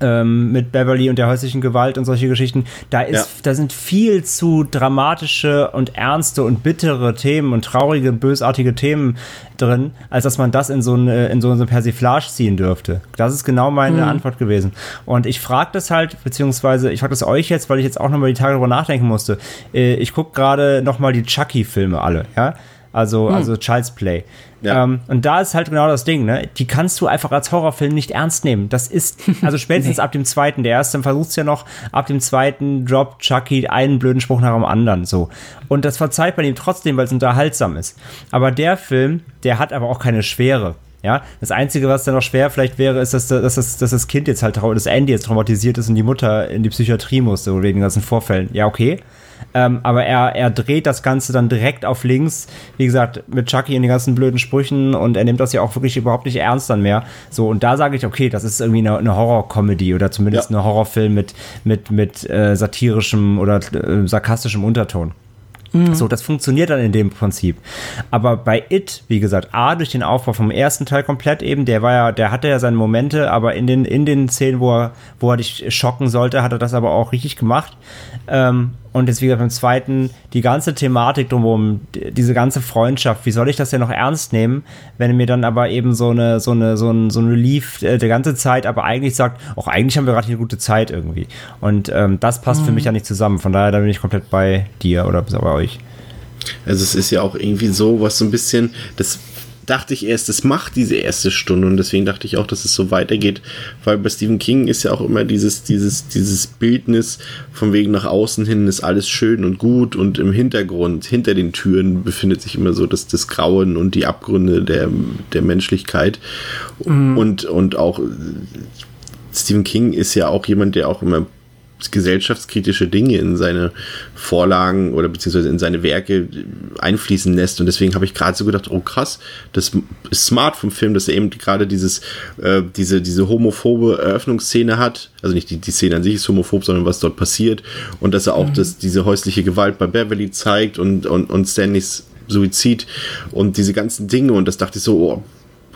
ähm, mit Beverly und der häuslichen Gewalt und solche Geschichten, da ist, ja. da sind viel zu dramatische und ernste und bittere Themen und traurige, bösartige Themen drin, als dass man das in so eine, in so eine Persiflage ziehen dürfte. Das ist genau meine mhm. Antwort gewesen. Und ich frage das halt, beziehungsweise ich frage das euch jetzt, weil ich jetzt auch nochmal die Tage darüber nachdenken musste. Äh, ich gucke gerade nochmal die Chucky-Filme alle, ja. Also, hm. also Child's Play. Ja. Ähm, und da ist halt genau das Ding, ne? Die kannst du einfach als Horrorfilm nicht ernst nehmen. Das ist, also spätestens nee. ab dem zweiten, der erste versucht es ja noch, ab dem zweiten droppt Chucky einen blöden Spruch nach dem anderen, so. Und das verzeiht man ihm trotzdem, weil es unterhaltsam ist. Aber der Film, der hat aber auch keine Schwere. Ja, das Einzige, was dann noch schwer vielleicht wäre, ist, dass, dass, dass, dass das Kind jetzt halt, dass Andy jetzt traumatisiert ist und die Mutter in die Psychiatrie musste, wegen den ganzen Vorfällen. Ja, okay. Ähm, aber er, er dreht das Ganze dann direkt auf links. Wie gesagt, mit Chucky in den ganzen blöden Sprüchen und er nimmt das ja auch wirklich überhaupt nicht ernst dann mehr. So, und da sage ich, okay, das ist irgendwie eine, eine Horror-Comedy oder zumindest ja. ein Horrorfilm mit, mit, mit äh, satirischem oder äh, sarkastischem Unterton. Mhm. So, das funktioniert dann in dem Prinzip. Aber bei It, wie gesagt, A, durch den Aufbau vom ersten Teil komplett eben, der war ja, der hatte ja seine Momente, aber in den, in den Szenen, wo er, wo er dich schocken sollte, hat er das aber auch richtig gemacht. Ähm, und jetzt wieder beim zweiten, die ganze Thematik drumherum, diese ganze Freundschaft, wie soll ich das denn noch ernst nehmen, wenn mir dann aber eben so eine, so eine, so ein, so ein Relief äh, der ganze Zeit, aber eigentlich sagt, auch eigentlich haben wir gerade eine gute Zeit irgendwie. Und ähm, das passt mhm. für mich ja nicht zusammen. Von daher, da bin ich komplett bei dir oder bei euch. Also es ist ja auch irgendwie so, was so ein bisschen, das dachte ich erst, es macht diese erste Stunde und deswegen dachte ich auch, dass es so weitergeht, weil bei Stephen King ist ja auch immer dieses, dieses, dieses Bildnis von wegen nach außen hin ist alles schön und gut und im Hintergrund, hinter den Türen befindet sich immer so das, das Grauen und die Abgründe der, der Menschlichkeit mhm. und, und auch Stephen King ist ja auch jemand, der auch immer gesellschaftskritische Dinge in seine Vorlagen oder beziehungsweise in seine Werke einfließen lässt. Und deswegen habe ich gerade so gedacht, oh krass, das ist smart vom Film, dass er eben gerade dieses, äh, diese, diese homophobe Eröffnungsszene hat. Also nicht die, die Szene an sich ist homophob, sondern was dort passiert. Und dass er auch mhm. das, diese häusliche Gewalt bei Beverly zeigt und, und, und Stanleys Suizid und diese ganzen Dinge. Und das dachte ich so, oh,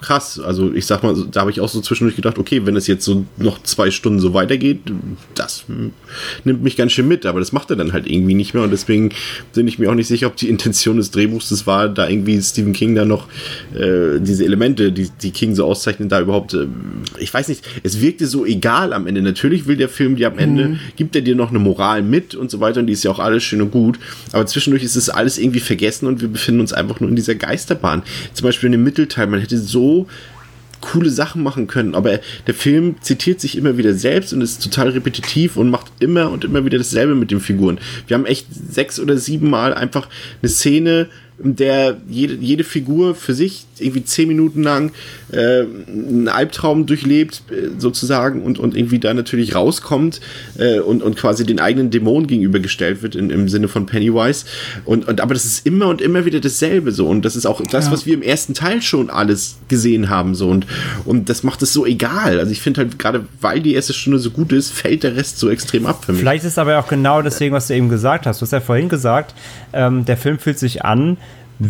krass. Also ich sag mal, da habe ich auch so zwischendurch gedacht, okay, wenn es jetzt so noch zwei Stunden so weitergeht, das nimmt mich ganz schön mit, aber das macht er dann halt irgendwie nicht mehr und deswegen bin ich mir auch nicht sicher, ob die Intention des Drehbuchs das war, da irgendwie Stephen King da noch äh, diese Elemente, die, die King so auszeichnen, da überhaupt, äh, ich weiß nicht, es wirkte so egal am Ende. Natürlich will der Film dir am Ende, mhm. gibt er dir noch eine Moral mit und so weiter und die ist ja auch alles schön und gut, aber zwischendurch ist es alles irgendwie vergessen und wir befinden uns einfach nur in dieser Geisterbahn. Zum Beispiel in dem Mittelteil, man hätte so coole Sachen machen können. Aber der Film zitiert sich immer wieder selbst und ist total repetitiv und macht immer und immer wieder dasselbe mit den Figuren. Wir haben echt sechs oder sieben Mal einfach eine Szene, der jede, jede Figur für sich irgendwie zehn Minuten lang äh, einen Albtraum durchlebt, äh, sozusagen, und, und irgendwie da natürlich rauskommt äh, und, und quasi den eigenen Dämonen gegenübergestellt wird in, im Sinne von Pennywise. Und, und aber das ist immer und immer wieder dasselbe so. Und das ist auch das, ja. was wir im ersten Teil schon alles gesehen haben. So. Und, und das macht es so egal. Also ich finde halt, gerade weil die erste Stunde so gut ist, fällt der Rest so extrem ab für mich. Vielleicht ist aber auch genau deswegen, was du eben gesagt hast. Du hast ja vorhin gesagt, ähm, der Film fühlt sich an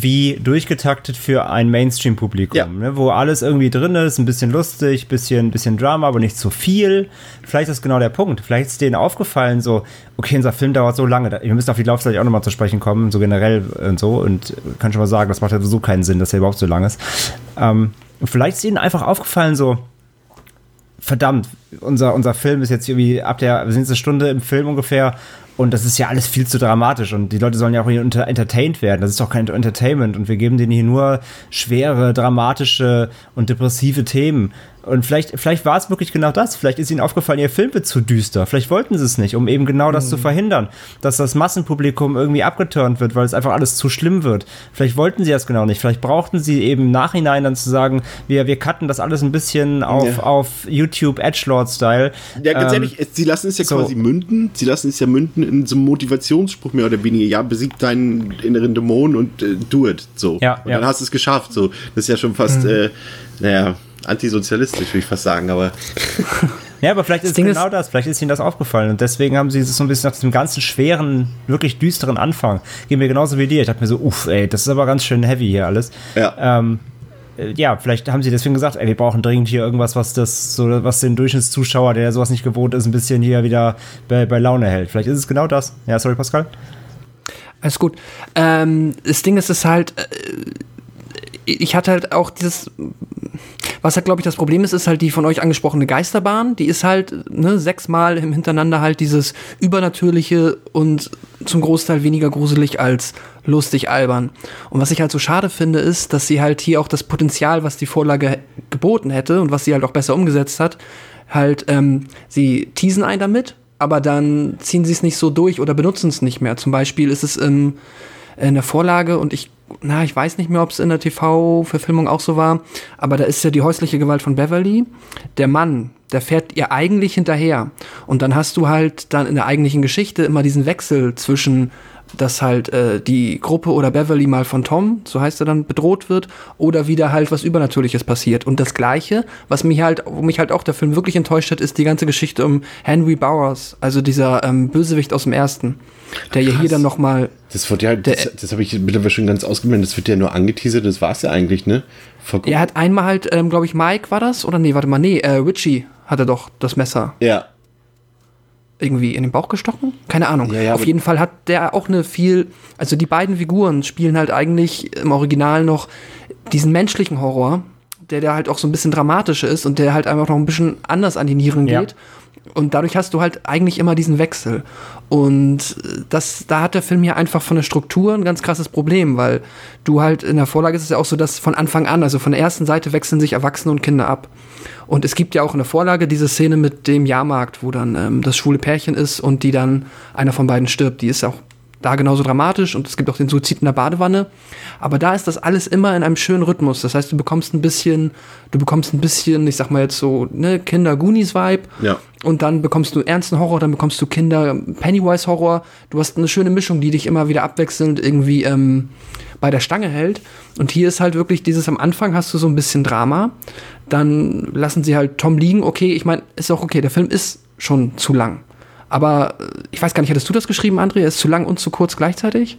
wie durchgetaktet für ein Mainstream-Publikum, Ja. ne, wo alles irgendwie drin ist, ein bisschen lustig, bisschen, bisschen Drama, aber nicht zu viel. Vielleicht ist genau der Punkt. Vielleicht ist denen aufgefallen, so, okay, unser Film dauert so lange. Wir müssen auf die Laufzeit auch nochmal zu sprechen kommen, so generell und so. Und kann schon mal sagen, das macht ja sowieso keinen Sinn, dass er überhaupt so lang ist. Ähm, vielleicht ist ihnen einfach aufgefallen, so, verdammt, unser, unser Film ist jetzt irgendwie ab der, wir sind jetzt eine Stunde im Film ungefähr und das ist ja alles viel zu dramatisch und die Leute sollen ja auch hier unter entertained werden. Das ist doch kein Entertainment und wir geben denen hier nur schwere, dramatische und depressive Themen. Und vielleicht, vielleicht war es wirklich genau das. Vielleicht ist ihnen aufgefallen, ihr Film wird zu düster. Vielleicht wollten sie es nicht, um eben genau das zu verhindern, dass das Massenpublikum irgendwie abgeturnt wird, weil es einfach alles zu schlimm wird. Vielleicht wollten sie das genau nicht. Vielleicht brauchten sie eben im Nachhinein dann zu sagen, wir, wir cutten das alles ein bisschen auf, Ja. auf YouTube Edgelord-Style. Ja, ganz Ähm, ehrlich, sie lassen es ja so. quasi münden. Sie lassen es ja münden in so einem Motivationsspruch mehr oder weniger. Ja, besieg deinen inneren Dämon und äh, do it. So. Ja, und ja. dann hast du es geschafft. So. Das ist ja schon fast, äh, naja, antisozialistisch, würde ich fast sagen. Aber Ja, aber vielleicht ist es Ding genau ist- das. Vielleicht ist ihnen das aufgefallen. Und deswegen haben sie es so ein bisschen nach diesem ganzen schweren, wirklich düsteren Anfang. Gehen mir genauso wie dir. Ich dachte mir so, uff, ey, das ist aber ganz schön heavy hier alles. ja. Ähm, äh, ja, vielleicht haben sie deswegen gesagt, ey, wir brauchen dringend hier irgendwas, was das, so, was den Durchschnittszuschauer, der sowas nicht gewohnt ist, ein bisschen hier wieder bei, bei Laune hält. Vielleicht ist es genau das. Ja, sorry, Pascal. Alles gut. Ähm, das Ding ist, es halt, äh, ich hatte halt auch dieses, was halt, glaube ich, das Problem ist, ist halt die von euch angesprochene Geisterbahn. Die ist halt ne, sechsmal im Hintereinander halt dieses Übernatürliche und zum Großteil weniger gruselig als lustig albern. Und was ich halt so schade finde, ist, dass sie halt hier auch das Potenzial, was die Vorlage geboten hätte und was sie halt auch besser umgesetzt hat, halt, ähm, sie teasen einen damit, aber dann ziehen sie es nicht so durch oder benutzen es nicht mehr. Zum Beispiel ist es im, in der Vorlage und ich, na, ich weiß nicht mehr, ob es in der TV-Verfilmung auch so war, aber da ist ja die häusliche Gewalt von Beverly. Der Mann, der fährt ihr eigentlich hinterher. Und dann hast du halt dann in der eigentlichen Geschichte immer diesen Wechsel zwischen dass halt äh, die Gruppe oder Beverly mal von Tom, so heißt er dann, bedroht wird oder wieder halt was Übernatürliches passiert. Und das Gleiche, was mich halt, wo mich halt auch der Film wirklich enttäuscht hat, ist die ganze Geschichte um Henry Bowers, also dieser ähm, Bösewicht aus dem ersten, der ja hier dann noch mal Das wird ja, das, das habe ich mittlerweile schon ganz ausgeblendet. Das wird ja nur angeteasert, das war es ja eigentlich, ne? Vollkommen. Er hat einmal halt, ähm, glaube ich, Mike war das? Oder nee, warte mal, nee, äh, Richie hatte doch das Messer Ja. Irgendwie in den Bauch gestochen? Keine Ahnung. Ja, ja, Auf jeden Fall hat der auch eine viel, also die beiden Figuren spielen halt eigentlich im Original noch diesen menschlichen Horror, der da halt auch so ein bisschen dramatischer ist und der halt einfach noch ein bisschen anders an die Nieren Ja. geht. Und dadurch hast du halt eigentlich immer diesen Wechsel. Und äh, das, da hat der Film hier einfach von der Struktur ein ganz krasses Problem, weil du halt in der Vorlage ist es ja auch so, dass von Anfang an, also von der ersten Seite wechseln sich Erwachsene und Kinder ab. Und es gibt ja auch in der Vorlage diese Szene mit dem Jahrmarkt, wo dann ähm, das schwule Pärchen ist und die dann einer von beiden stirbt. Die ist auch da genauso dramatisch und es gibt auch den Suizid in der Badewanne. Aber da ist das alles immer in einem schönen Rhythmus. Das heißt, du bekommst ein bisschen, du bekommst ein bisschen, ich sag mal jetzt so, ne, Kinder-Goonies-Vibe. Ja. Und dann bekommst du ernsten Horror, dann bekommst du Kinder Pennywise Horror. Du hast eine schöne Mischung, die dich immer wieder abwechselnd irgendwie ähm, bei der Stange hält. Und hier ist halt wirklich dieses am Anfang hast du so ein bisschen Drama. Dann lassen sie halt Tom liegen. Okay, ich meine, ist auch okay. Der Film ist schon zu lang. Aber äh, ich weiß gar nicht, hattest du das geschrieben, André? Ist zu lang und zu kurz gleichzeitig?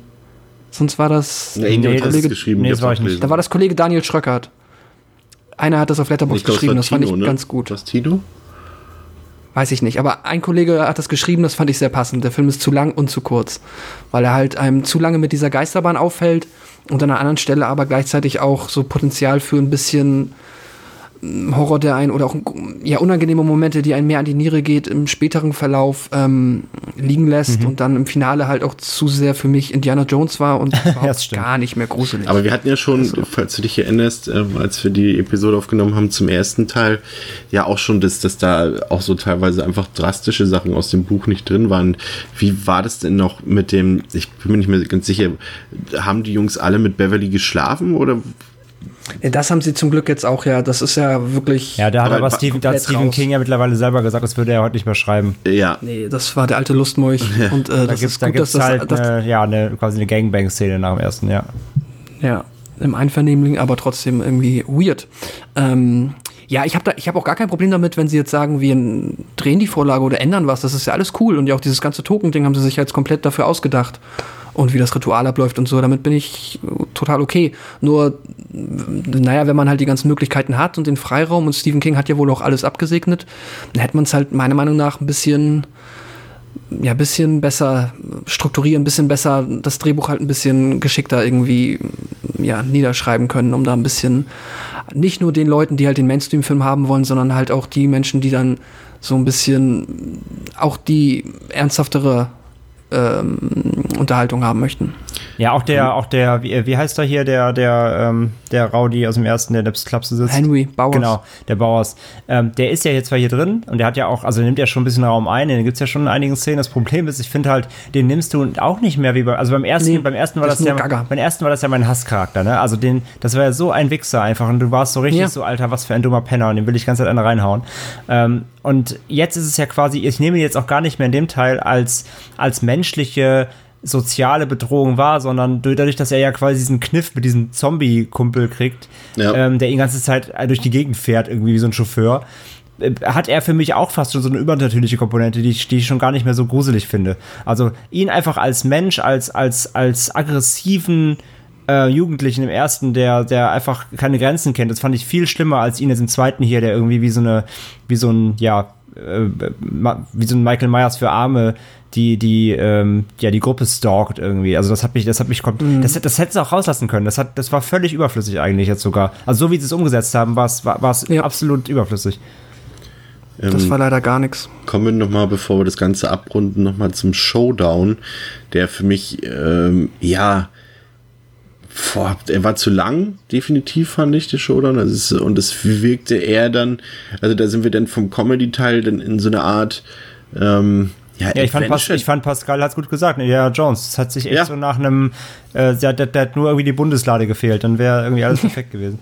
Sonst war das. Nee, irgendjemand hat das- es geschrieben. nee, das war ich nicht. Da war das Kollege Daniel Schröckert. Einer hat das auf Letterboxd geschrieben, war das fand ich Tino, ne? ganz gut. Was, Tino? Weiß ich nicht, aber ein Kollege hat das geschrieben, das fand ich sehr passend. Der Film ist zu lang und zu kurz, weil er halt einem zu lange mit dieser Geisterbahn auffällt und an einer anderen Stelle aber gleichzeitig auch so Potenzial für ein bisschen Horror, der einen oder auch ja, unangenehme Momente, die einen mehr an die Niere geht, im späteren Verlauf ähm, liegen lässt und dann im Finale halt auch zu sehr für mich Indiana Jones war und das überhaupt gar nicht mehr gruselig. Aber wir hatten ja schon, falls du dich erinnerst, ähm, als wir die Episode aufgenommen haben zum ersten Teil, ja auch schon, dass, dass da auch so teilweise einfach drastische Sachen aus dem Buch nicht drin waren. Wie war das denn noch mit dem, ich bin mir nicht mehr ganz sicher, haben die Jungs alle mit Beverly geschlafen oder das haben sie zum Glück jetzt auch, ja, das ist ja wirklich. Ja, da hat Aber Stephen, da hat Stephen. King ja mittlerweile selber gesagt, das würde er heute nicht mehr schreiben. ja, Nee, das war der alte Lustmolch. Und äh, Da das gibt's, ist da gut, dass gibt's das, halt das eine, ja, eine, quasi eine Gangbang-Szene nach dem ersten, ja. ja, im Einvernehmlichen, aber trotzdem irgendwie weird. Ähm, ja, ich habe da, ich habe auch gar kein Problem damit, wenn sie jetzt sagen, wir drehen die Vorlage oder ändern was. Das ist ja alles cool und ja auch dieses ganze Token-Ding haben sie sich jetzt komplett dafür ausgedacht. Und wie das Ritual abläuft und so. Damit bin ich total okay. Nur, naja, wenn man halt die ganzen Möglichkeiten hat und den Freiraum und Stephen King hat ja wohl auch alles abgesegnet, dann hätte man es halt meiner Meinung nach ein bisschen ja, ein bisschen besser strukturieren, ein bisschen besser das Drehbuch halt ein bisschen geschickter irgendwie ja, niederschreiben können, um da ein bisschen nicht nur den Leuten, die halt den Mainstream-Film haben wollen, sondern halt auch die Menschen, die dann so ein bisschen auch die ernsthaftere ähm, Unterhaltung haben möchten. Ja, auch der, auch der, wie, wie heißt er hier, der, der, ähm, der Rowdy aus dem ersten, der nebst Klapse sitzt? Henry Bauers. Genau, der Bauers. Ähm, der ist ja jetzt zwar hier drin und der hat ja auch, also nimmt ja schon ein bisschen Raum ein, den gibt's ja schon in einigen Szenen. Das Problem ist, ich finde halt, den nimmst du auch nicht mehr wie bei, also beim ersten, Nee, beim ersten war das ja, Gaga. beim ersten war das ja mein Hasscharakter, ne? Also den, das war ja so ein Wichser einfach und du warst so richtig Ja. so, Alter, was für ein dummer Penner und den will ich ganz Zeit einen reinhauen. Ähm, und jetzt ist es ja quasi, ich nehme ihn jetzt auch gar nicht mehr in dem Teil als, als menschliche soziale Bedrohung wahr, sondern dadurch, dass er ja quasi diesen Kniff mit diesem Zombie-Kumpel kriegt, Ja. ähm, der ihn die ganze Zeit durch die Gegend fährt, irgendwie wie so ein Chauffeur, äh, hat er für mich auch fast schon so eine übernatürliche Komponente, die ich, die ich schon gar nicht mehr so gruselig finde. Also ihn einfach als Mensch, als, als, als aggressiven äh, Jugendlichen im ersten, der, der einfach keine Grenzen kennt, das fand ich viel schlimmer als ihn jetzt im zweiten hier, der irgendwie wie so eine, wie so ein, ja, äh, wie so ein Michael Myers für Arme, die, die, ähm, ja, die Gruppe stalkt irgendwie. Also das hat mich, das hat mich, kom- das, das hätte es auch rauslassen können. Das hat, das war völlig überflüssig eigentlich jetzt sogar. Also so wie sie es umgesetzt haben, war es, war, war es Ja. absolut überflüssig. Das Ähm, war leider gar nichts. kommen wir nochmal, bevor wir das Ganze abrunden, nochmal zum Showdown, der für mich, ähm, ja, boah, er war zu lang, definitiv fand ich, der Showdown. Das ist, und es wirkte eher dann, also da sind wir dann vom Comedy-Teil dann in so eine Art, ähm, ja, Ja, ich fand, Pas ich fand Pascal hat's gut gesagt. Ne? Ja, Jones, das hat sich echt Ja. so nach einem, äh, der, der, der hat nur irgendwie die Bundeslade gefehlt, dann wäre irgendwie alles perfekt gewesen.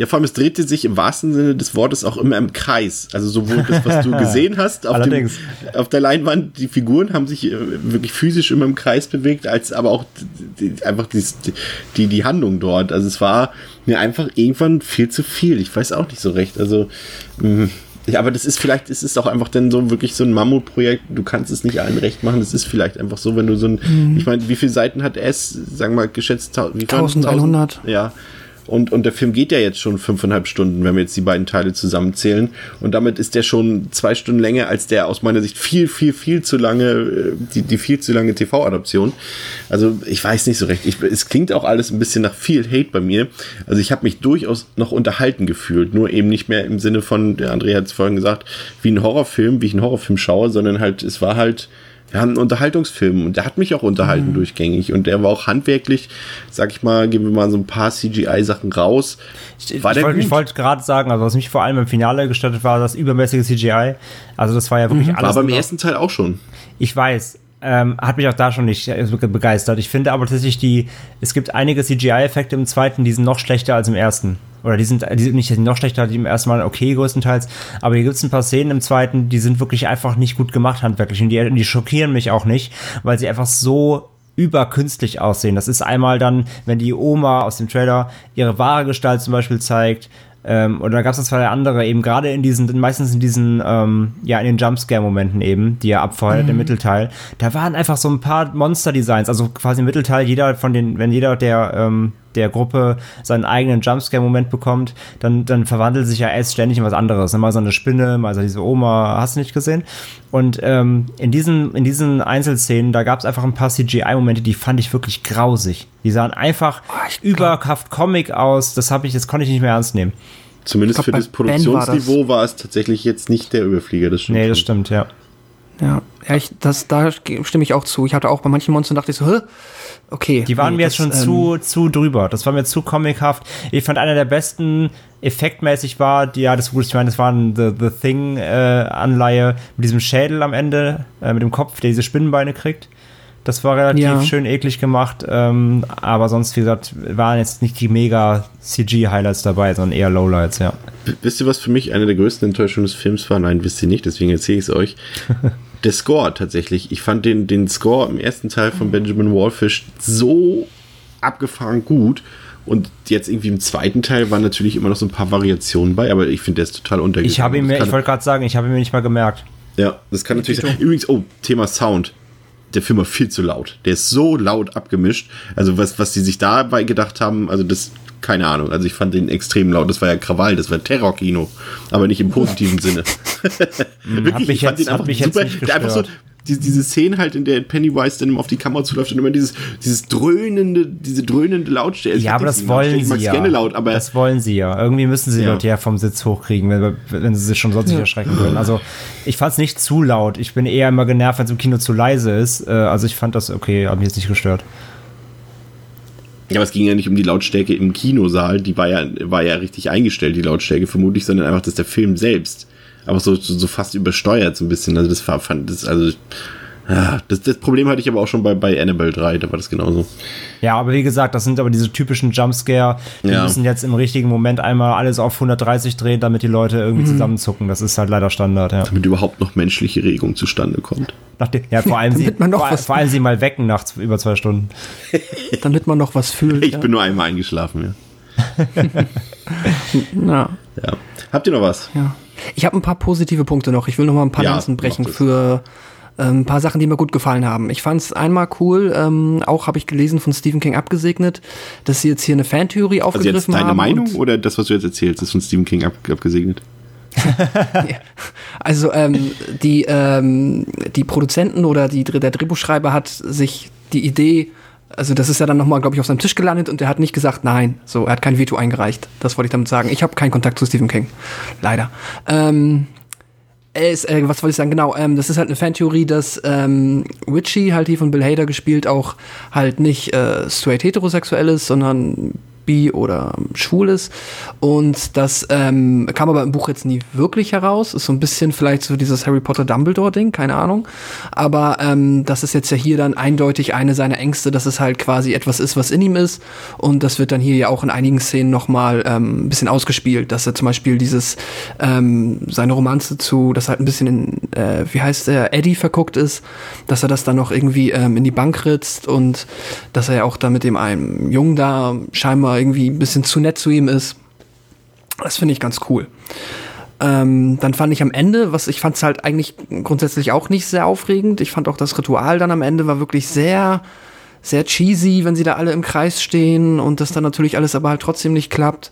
Ja, vor allem, es drehte sich im wahrsten Sinne des Wortes auch immer im Kreis. Also sowohl das, was du gesehen hast auf, dem, auf der Leinwand, die Figuren haben sich äh, wirklich physisch immer im Kreis bewegt, als aber auch die, einfach die, die, die Handlung dort. Also es war mir einfach irgendwann viel zu viel. Ich weiß auch nicht so recht. Also mh, ja, aber das ist vielleicht, es ist auch einfach dann so wirklich so ein Mammutprojekt. Du kannst es nicht allen recht machen. Es ist vielleicht einfach so, wenn du so ein, ich meine, wie viele Seiten hat es, sagen wir mal, geschätzt? Wie viel? 1100. Ja. Und, und der Film geht ja jetzt schon fünfeinhalb Stunden, wenn wir jetzt die beiden Teile zusammenzählen. Und damit ist der schon zwei Stunden länger als der aus meiner Sicht viel, viel, viel zu lange, äh, die, die viel zu lange TV-Adaption. Also ich weiß nicht so recht. Ich, es klingt auch alles ein bisschen nach viel Hate bei mir. Also ich habe mich durchaus noch unterhalten gefühlt. Nur eben nicht mehr im Sinne von, der André hat es vorhin gesagt, wie ein Horrorfilm, wie ich einen Horrorfilm schaue, sondern halt, es war halt ja, ein Unterhaltungsfilm und der hat mich auch unterhalten durchgängig und der war auch handwerklich, sag ich mal, geben wir mal so ein paar CGI-Sachen raus. Ich, War ich wollte ich wollte gerade sagen, also was mich vor allem im Finale gestattet war, das übermäßige CGI. Also das war ja wirklich alles. War beim ersten Teil auch schon. Ich weiß. Ähm, hat mich auch da schon nicht begeistert. Ich finde aber tatsächlich die, es gibt einige CGI-Effekte im zweiten, die sind noch schlechter als im ersten. Oder die sind, die sind nicht noch schlechter, die im ersten Mal okay größtenteils. Aber hier gibt es ein paar Szenen im zweiten, die sind wirklich einfach nicht gut gemacht handwerklich. Und die, die schockieren mich auch nicht, weil sie einfach so überkünstlich aussehen. Das ist einmal dann, wenn die Oma aus dem Trailer ihre wahre Gestalt zum Beispiel zeigt, ähm, oder da gab es zwei andere, eben gerade in diesen, meistens in diesen, ähm, ja, in den Jumpscare-Momenten eben, die er abfeuert im Mittelteil. Da waren einfach so ein paar Monster-Designs, also quasi im Mittelteil, jeder von den, wenn jeder der, ähm, der Gruppe seinen eigenen Jumpscare-Moment bekommt, dann, dann verwandelt sich ja S ständig in was anderes. Mal so eine Spinne, mal so diese Oma, hast du nicht gesehen? Und ähm, in, diesen, in diesen Einzelszenen, da gab es einfach ein paar CGI-Momente, die fand ich wirklich grausig. Die sahen einfach überkraft Comic aus. Das habe ich, das konnte ich nicht mehr ernst nehmen. Zumindest glaub, für das Ben war das. Produktionsniveau war, es tatsächlich jetzt nicht der Überflieger. Das stimmt Nee, das schon. stimmt, ja. Ja, ja ich, das, da stimme ich auch zu. Ich hatte auch bei manchen Monstern dachte ich so, Hä? okay. Die waren nee, mir jetzt schon ähm, zu, zu drüber. Das war mir zu comichaft. Ich fand einer der besten effektmäßig war, die, ja, das gut, ich meine, das war ein The, The Thing äh, Anleihe mit diesem Schädel am Ende, äh, mit dem Kopf, der diese Spinnenbeine kriegt. Das war relativ Ja. schön eklig gemacht, ähm, aber sonst, wie gesagt, waren jetzt nicht die mega CG-Highlights dabei, sondern eher Lowlights, ja. W- Wisst ihr, was für mich eine der größten Enttäuschungen des Films war? Nein, wisst ihr nicht, deswegen erzähle ich es euch. der Score tatsächlich. Ich fand den, den Score im ersten Teil von Benjamin Wallfish so abgefahren gut. Und jetzt irgendwie im zweiten Teil waren natürlich immer noch so ein paar Variationen bei, aber ich finde, der ist total untergegangen. Ich habe ihn mir, ich wollte gerade sagen, ich habe ihn mir nicht mal gemerkt. Ja, das kann natürlich sein. Übrigens, oh, Thema Sound. der Film war viel zu laut. Der ist so laut abgemischt. Also was, was die sich dabei gedacht haben, also das, keine Ahnung. Also ich fand den extrem laut. Das war ja Krawall, das war Terrorkino. Aber nicht im positiven Sinne. Wirklich, mich ich fand jetzt- den einfach mich jetzt super. einfach so, die, diese Szene halt, in der Pennywise dann immer auf die Kamera zuläuft und immer dieses, dieses dröhnende, diese dröhnende Lautstärke. Ich Ja, aber das wollen ich sie ja. gerne laut, aber das wollen sie ja. Irgendwie müssen sie Ja. Leute ja vom Sitz hochkriegen, wenn, wenn sie sich schon sonst nicht erschrecken können. Also ich fand es nicht zu laut. Ich bin eher immer genervt, wenn es im Kino zu leise ist. Äh, Also ich fand das okay, hat mich jetzt nicht gestört. Ja, aber es ging ja nicht um die Lautstärke im Kinosaal, die war ja, war ja richtig eingestellt, die Lautstärke vermutlich, sondern einfach, dass der Film selbst aber so, so, fast übersteuert so ein bisschen. Also das war, fand das, also, ja, das, das Problem hatte ich aber auch schon bei, bei Annabelle 3, da war das genauso. Ja, aber wie gesagt, das sind aber diese typischen Jumpscare. Die Ja. müssen jetzt im richtigen Moment einmal alles auf 130 drehen, damit die Leute irgendwie zusammenzucken. Das ist halt leider Standard, ja. Damit überhaupt noch menschliche Regung zustande kommt. Nachdem, ja, vor allem, sie, Damit man noch vor, was- vor allem sie mal wecken nachts über zwei Stunden. Damit man noch was fühlt. Ich ja. bin nur einmal eingeschlafen, ja. ja. ja. Habt ihr noch was? Ja. Ich habe ein paar positive Punkte noch. Ich will noch mal ein paar Ja, Lanzen brechen mach das. Ähm, ein paar Sachen, die mir gut gefallen haben. Ich fand es einmal cool, ähm, auch habe ich gelesen von Stephen King abgesegnet, dass sie jetzt hier eine Fantheorie Also aufgegriffen jetzt deine haben. Meinung oder das, was du jetzt erzählst, ist von Stephen King ab, abgesegnet? Also ähm, die, ähm, die Produzenten oder die, der Drehbuchschreiber hat sich die Idee, also das ist ja dann nochmal, glaube ich, auf seinem Tisch gelandet und er hat nicht gesagt nein. So, er hat kein Veto eingereicht. Das wollte ich damit sagen. Ich habe keinen Kontakt zu Stephen King. Leider. Ähm, er ist, äh, was wollte ich sagen, genau, ähm, das ist halt eine Fantheorie, dass ähm, Witchy, halt hier von Bill Hader gespielt, auch halt nicht äh, straight heterosexuell ist, sondern bi oder schwul ist. Und das ähm, kam aber im Buch jetzt nie wirklich heraus. Ist so ein bisschen vielleicht so dieses Harry Potter Dumbledore-Ding, keine Ahnung. Aber ähm, das ist jetzt ja hier dann eindeutig eine seiner Ängste, dass es halt quasi etwas ist, was in ihm ist. Und das wird dann hier ja auch in einigen Szenen nochmal ähm, ein bisschen ausgespielt, dass er zum Beispiel dieses, ähm, seine Romanze zu, das halt ein bisschen in, äh, wie heißt der, Eddie verguckt ist, dass er das dann noch irgendwie ähm, in die Bank ritzt und dass er ja auch da mit dem einen Jungen da scheinbar irgendwie ein bisschen zu nett zu ihm ist. Das finde ich ganz cool. Ähm, dann fand ich am Ende, was ich fand es halt eigentlich grundsätzlich auch nicht sehr aufregend. Ich fand auch das Ritual dann am Ende war wirklich sehr, sehr cheesy, wenn sie da alle im Kreis stehen und das dann natürlich alles aber halt trotzdem nicht klappt.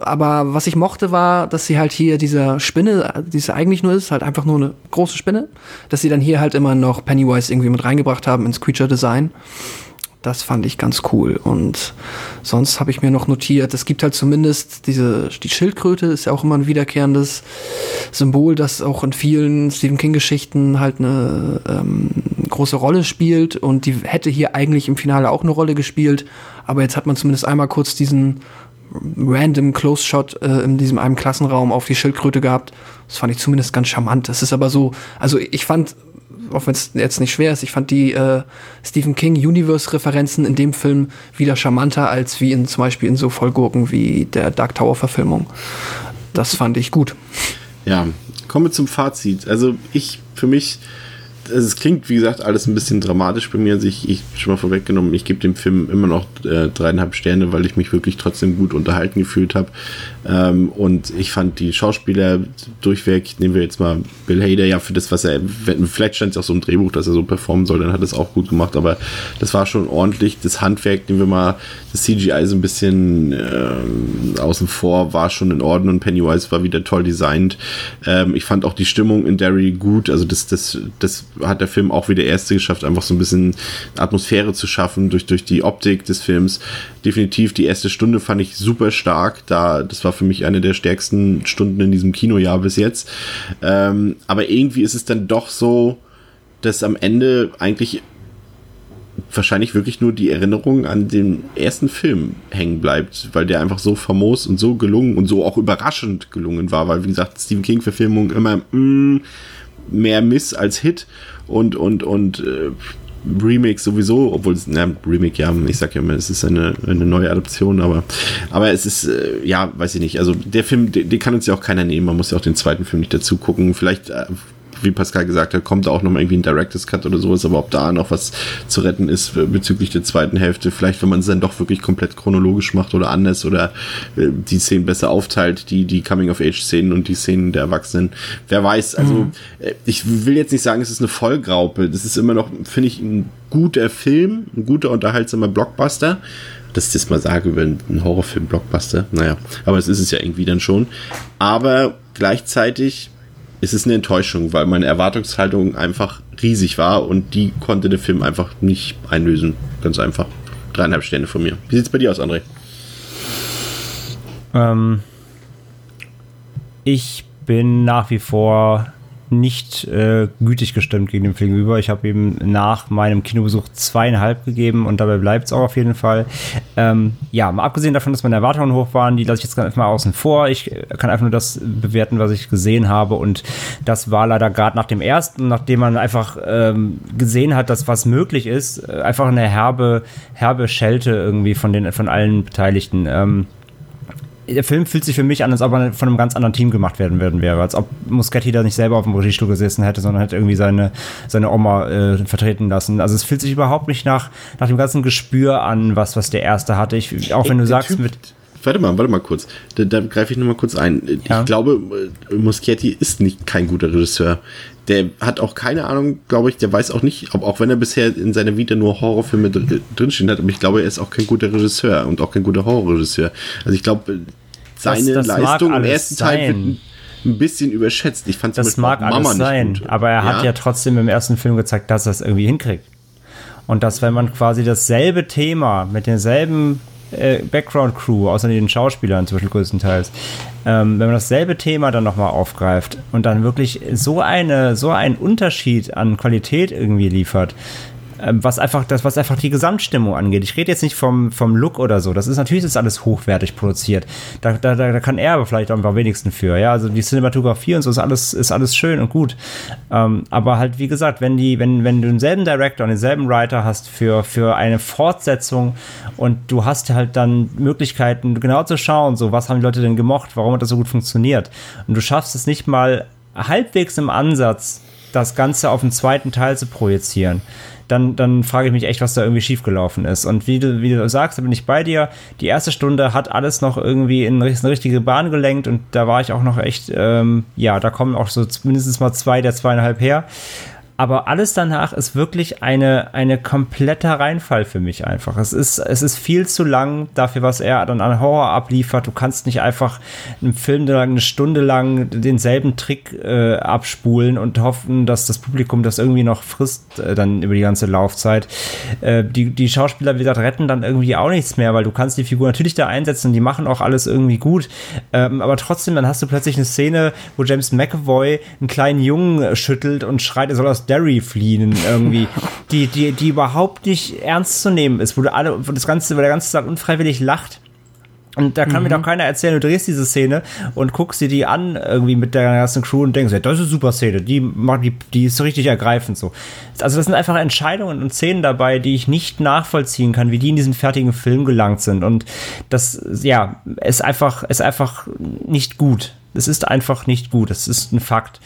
Aber was ich mochte war, dass sie halt hier dieser Spinne, die es eigentlich nur ist, halt einfach nur eine große Spinne, dass sie dann hier halt immer noch Pennywise irgendwie mit reingebracht haben ins Creature Design. Das fand ich ganz cool. Und sonst habe ich mir noch notiert, es gibt halt zumindest diese, die Schildkröte ist ja auch immer ein wiederkehrendes Symbol, das auch in vielen Stephen King-Geschichten halt eine ähm, große Rolle spielt. Und die hätte hier eigentlich im Finale auch eine Rolle gespielt. Aber jetzt hat man zumindest einmal kurz diesen random Close-Shot äh, in diesem einen Klassenraum auf die Schildkröte gehabt. Das fand ich zumindest ganz charmant. Das ist aber so, also ich fand, auch wenn es jetzt nicht schwer ist, ich fand die äh, Stephen King Universe-Referenzen in dem Film wieder charmanter als wie in zum Beispiel in so Vollgurken wie der Dark Tower-Verfilmung. Das fand ich gut. Ja, kommen wir zum Fazit. Also ich, für mich, es klingt, wie gesagt, alles ein bisschen dramatisch bei mir. Also ich, ich schon mal vorweggenommen, ich gebe dem Film immer noch äh, dreieinhalb Sterne, weil ich mich wirklich trotzdem gut unterhalten gefühlt habe. Ähm, und ich fand die Schauspieler durchweg, nehmen wir jetzt mal Bill Hader, ja, für das, was er, vielleicht stand es auch so im Drehbuch, dass er so performen soll, dann hat es auch gut gemacht, aber das war schon ordentlich. Das Handwerk, nehmen wir mal das CGI so ein bisschen ähm, außen vor, war schon in Ordnung. Pennywise war wieder toll designt. Ähm, ich fand auch die Stimmung in Derry gut. Also das, das, das hat der Film auch wie der erste geschafft, einfach so ein bisschen Atmosphäre zu schaffen durch, durch die Optik des Films. Definitiv die erste Stunde fand ich super stark. Da, das war für mich eine der stärksten Stunden in diesem Kinojahr bis jetzt. Ähm, aber irgendwie ist es dann doch so, dass am Ende eigentlich wahrscheinlich wirklich nur die Erinnerung an den ersten Film hängen bleibt, weil der einfach so famos und so gelungen und so auch überraschend gelungen war, weil wie gesagt, Stephen King Verfilmung immer mm, mehr Miss als Hit und und und äh, Remake sowieso, obwohl es, na, Remake, ja, ich sag ja immer, es ist eine, eine neue Adaption, aber, aber es ist, äh, ja, weiß ich nicht, also der Film, den, den kann uns ja auch keiner nehmen, man muss ja auch den zweiten Film nicht dazu gucken, vielleicht äh, wie Pascal gesagt hat, kommt da auch noch mal irgendwie ein Director's Cut oder sowas, aber ob da noch was zu retten ist bezüglich der zweiten Hälfte, vielleicht wenn man es dann doch wirklich komplett chronologisch macht oder anders oder äh, die Szenen besser aufteilt, die, die Coming-of-Age-Szenen und die Szenen der Erwachsenen. Wer weiß, also mhm. Äh, ich will jetzt nicht sagen, es ist eine Vollgraupe, das ist immer noch, finde ich, ein guter Film, ein guter, unterhaltsamer Blockbuster dass ich das mal sage über einen Horrorfilm-Blockbuster. Naja, aber es ist es ja irgendwie dann schon. Aber gleichzeitig ist es eine Enttäuschung, weil meine Erwartungshaltung einfach riesig war und die konnte der Film einfach nicht einlösen. Ganz einfach. Dreieinhalb Sterne von mir. Wie sieht es bei dir aus, André? Ähm, ich bin nach wie vor nicht äh, gütig gestimmt gegen den Film gegenüber. Ich habe ihm nach meinem Kinobesuch zweieinhalb gegeben und dabei bleibt es auch auf jeden Fall. Ähm, ja, mal abgesehen davon, dass meine Erwartungen hoch waren, die lasse ich jetzt einfach mal außen vor. Ich kann einfach nur das bewerten, was ich gesehen habe und das war leider gerade nach dem ersten, nachdem man einfach ähm, gesehen hat, dass was möglich ist, äh, einfach eine herbe, herbe Schelte irgendwie von den von allen Beteiligten. Ähm, der Film fühlt sich für mich an, als ob er von einem ganz anderen Team gemacht werden werden wäre. Als ob Muschetti da nicht selber auf dem Regiestuhl gesessen hätte, sondern hätte irgendwie seine, seine Oma äh, vertreten lassen. Also es fühlt sich überhaupt nicht nach, nach dem ganzen Gespür an, was, was der erste hatte. Ich, auch wenn du sagst, typ, mit. Warte mal, warte mal kurz. Da, da greife ich nur mal kurz ein. Ja. Ich glaube, äh, Muschetti ist nicht kein guter Regisseur. Der hat auch keine Ahnung, glaube ich, der weiß auch nicht, ob, auch wenn er bisher in seiner Vita nur Horrorfilme dr drinstehen hat, aber ich glaube, er ist auch kein guter Regisseur und auch kein guter Horrorregisseur. Also ich glaube, seine das, das Leistung im ersten sein. Teil wird ein bisschen überschätzt. Ich fand das mag alles Mama sein, gut. aber er hat ja trotzdem im ersten Film gezeigt, dass er es irgendwie hinkriegt. Und dass, wenn man quasi dasselbe Thema mit denselben äh, Background-Crew, außer den Schauspielern zum größtenteils, ähm, wenn man dasselbe Thema dann nochmal aufgreift und dann wirklich so eine, so einen Unterschied an Qualität irgendwie liefert, was einfach das, was einfach die Gesamtstimmung angeht. Ich rede jetzt nicht vom, vom Look oder so. Das ist natürlich ist alles hochwertig produziert. Da, da, da kann er aber vielleicht am wenigsten für. Ja, also die Cinematografie und so ist alles, ist alles schön und gut. Ähm, aber halt, wie gesagt, wenn die, wenn, wenn du denselben Director und denselben Writer hast für, für eine Fortsetzung und du hast halt dann Möglichkeiten, genau zu schauen, so, was haben die Leute denn gemocht, warum hat das so gut funktioniert. Und du schaffst es nicht mal halbwegs im Ansatz, das Ganze auf den zweiten Teil zu projizieren dann, dann frage ich mich echt, was da irgendwie schiefgelaufen ist. Und wie du, wie du sagst, da bin ich bei dir. Die erste Stunde hat alles noch irgendwie in eine richtige Bahn gelenkt und da war ich auch noch echt, ähm, ja, da kommen auch so mindestens mal zwei der zweieinhalb her. Aber alles danach ist wirklich eine, eine kompletter Reinfall für mich einfach. Es ist, es ist viel zu lang dafür, was er dann an Horror abliefert. Du kannst nicht einfach einen Film eine Stunde lang denselben Trick äh, abspulen und hoffen, dass das Publikum das irgendwie noch frisst, äh, dann über die ganze Laufzeit. Äh, die, die Schauspieler, wie gesagt, retten dann irgendwie auch nichts mehr, weil du kannst die Figur natürlich da einsetzen, die machen auch alles irgendwie gut. Ähm, aber trotzdem, dann hast du plötzlich eine Szene, wo James McAvoy einen kleinen Jungen schüttelt und schreit, er soll aus Derry fliehen irgendwie, die, die, die überhaupt nicht ernst zu nehmen ist, wo du alle, wo das ganze, wo der ganze Tag unfreiwillig lacht. Und da kann mhm. mir doch keiner erzählen, du drehst diese Szene und guckst dir die an irgendwie mit der ganzen Crew und denkst, ja, das ist eine super Szene, die, die, die ist so richtig ergreifend so. Also das sind einfach Entscheidungen und Szenen dabei, die ich nicht nachvollziehen kann, wie die in diesen fertigen Film gelangt sind. Und das, ja, ist einfach, ist einfach nicht gut. Es ist einfach nicht gut. Das ist ein Fakt.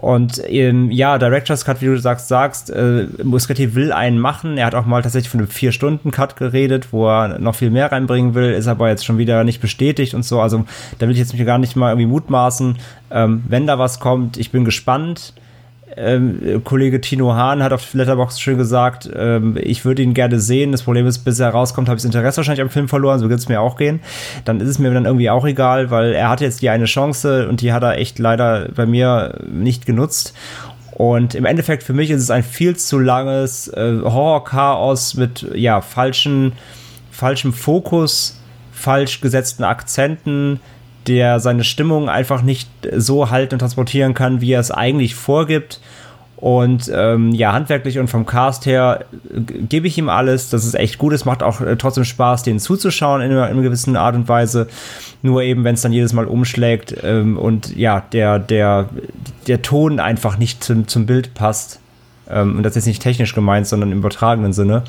Und ähm, ja, Director's Cut, wie du sagst, sagst, äh, Muschetti will einen machen. Er hat auch mal tatsächlich von einem Vier-Stunden-Cut geredet, wo er noch viel mehr reinbringen will, ist aber jetzt schon wieder nicht bestätigt und so. Also da will ich jetzt mich gar nicht mal irgendwie mutmaßen. Ähm, wenn da was kommt, ich bin gespannt ähm, Kollege Tino Hahn hat auf Letterbox schön gesagt, ähm, ich würde ihn gerne sehen. Das Problem ist, bis er rauskommt, habe ich das Interesse wahrscheinlich am Film verloren. So wird es mir auch gehen. Dann ist es mir dann irgendwie auch egal, weil er hatte jetzt die eine Chance und die hat er echt leider bei mir nicht genutzt. Und im Endeffekt für mich ist es ein viel zu langes äh, Horror-Chaos mit ja falschen, falschem Fokus, falsch gesetzten Akzenten, der seine Stimmung einfach nicht so halten und transportieren kann, wie er es eigentlich vorgibt. Und ähm, ja, handwerklich und vom Cast her äh, gebe ich ihm alles. Das ist echt gut. Es macht auch äh, trotzdem Spaß, denen zuzuschauen in in einer gewissen Art und Weise. Nur eben, wenn es dann jedes Mal umschlägt ähm, und ja, der, der, der Ton einfach nicht zum, zum Bild passt. Ähm, und das ist nicht technisch gemeint, sondern im übertragenen Sinne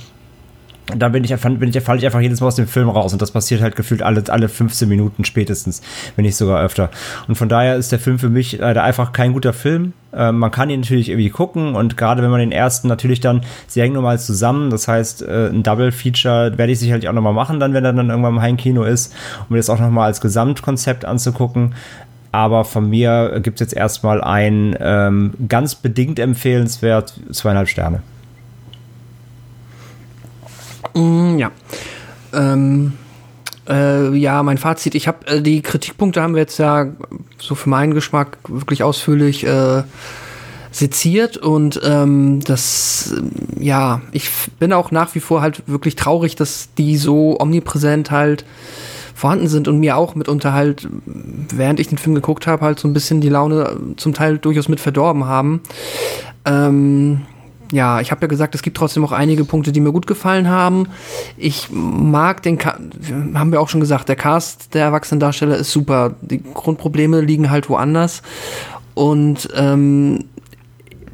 dann bin ich, bin ich, falle ich einfach jedes Mal aus dem Film raus und das passiert halt gefühlt alle, alle 15 Minuten spätestens, wenn nicht sogar öfter. Und von daher ist der Film für mich leider einfach kein guter Film. Ähm, man kann ihn natürlich irgendwie gucken und gerade wenn man den ersten natürlich dann, sie hängen nochmal zusammen, das heißt, äh, ein Double-Feature werde ich sicherlich auch nochmal machen, dann, wenn er dann irgendwann im Heimkino ist, um mir das auch nochmal als Gesamtkonzept anzugucken. Aber von mir gibt es jetzt erstmal ein ähm, ganz bedingt empfehlenswert zweieinhalb Sterne. Mm, ja. Ähm, äh, ja, mein Fazit. Ich habe äh, die Kritikpunkte haben wir jetzt ja so für meinen Geschmack wirklich ausführlich äh, seziert und ähm, das, ja, ich bin auch nach wie vor halt wirklich traurig, dass die so omnipräsent halt vorhanden sind und mir auch mitunter halt, während ich den Film geguckt habe, halt so ein bisschen die Laune zum Teil durchaus mit verdorben haben. Ähm, ja, ich habe ja gesagt, es gibt trotzdem auch einige Punkte, die mir gut gefallen haben. Ich mag den, Ka haben wir auch schon gesagt, der Cast der Erwachsenendarsteller ist super. Die Grundprobleme liegen halt woanders. Und ähm,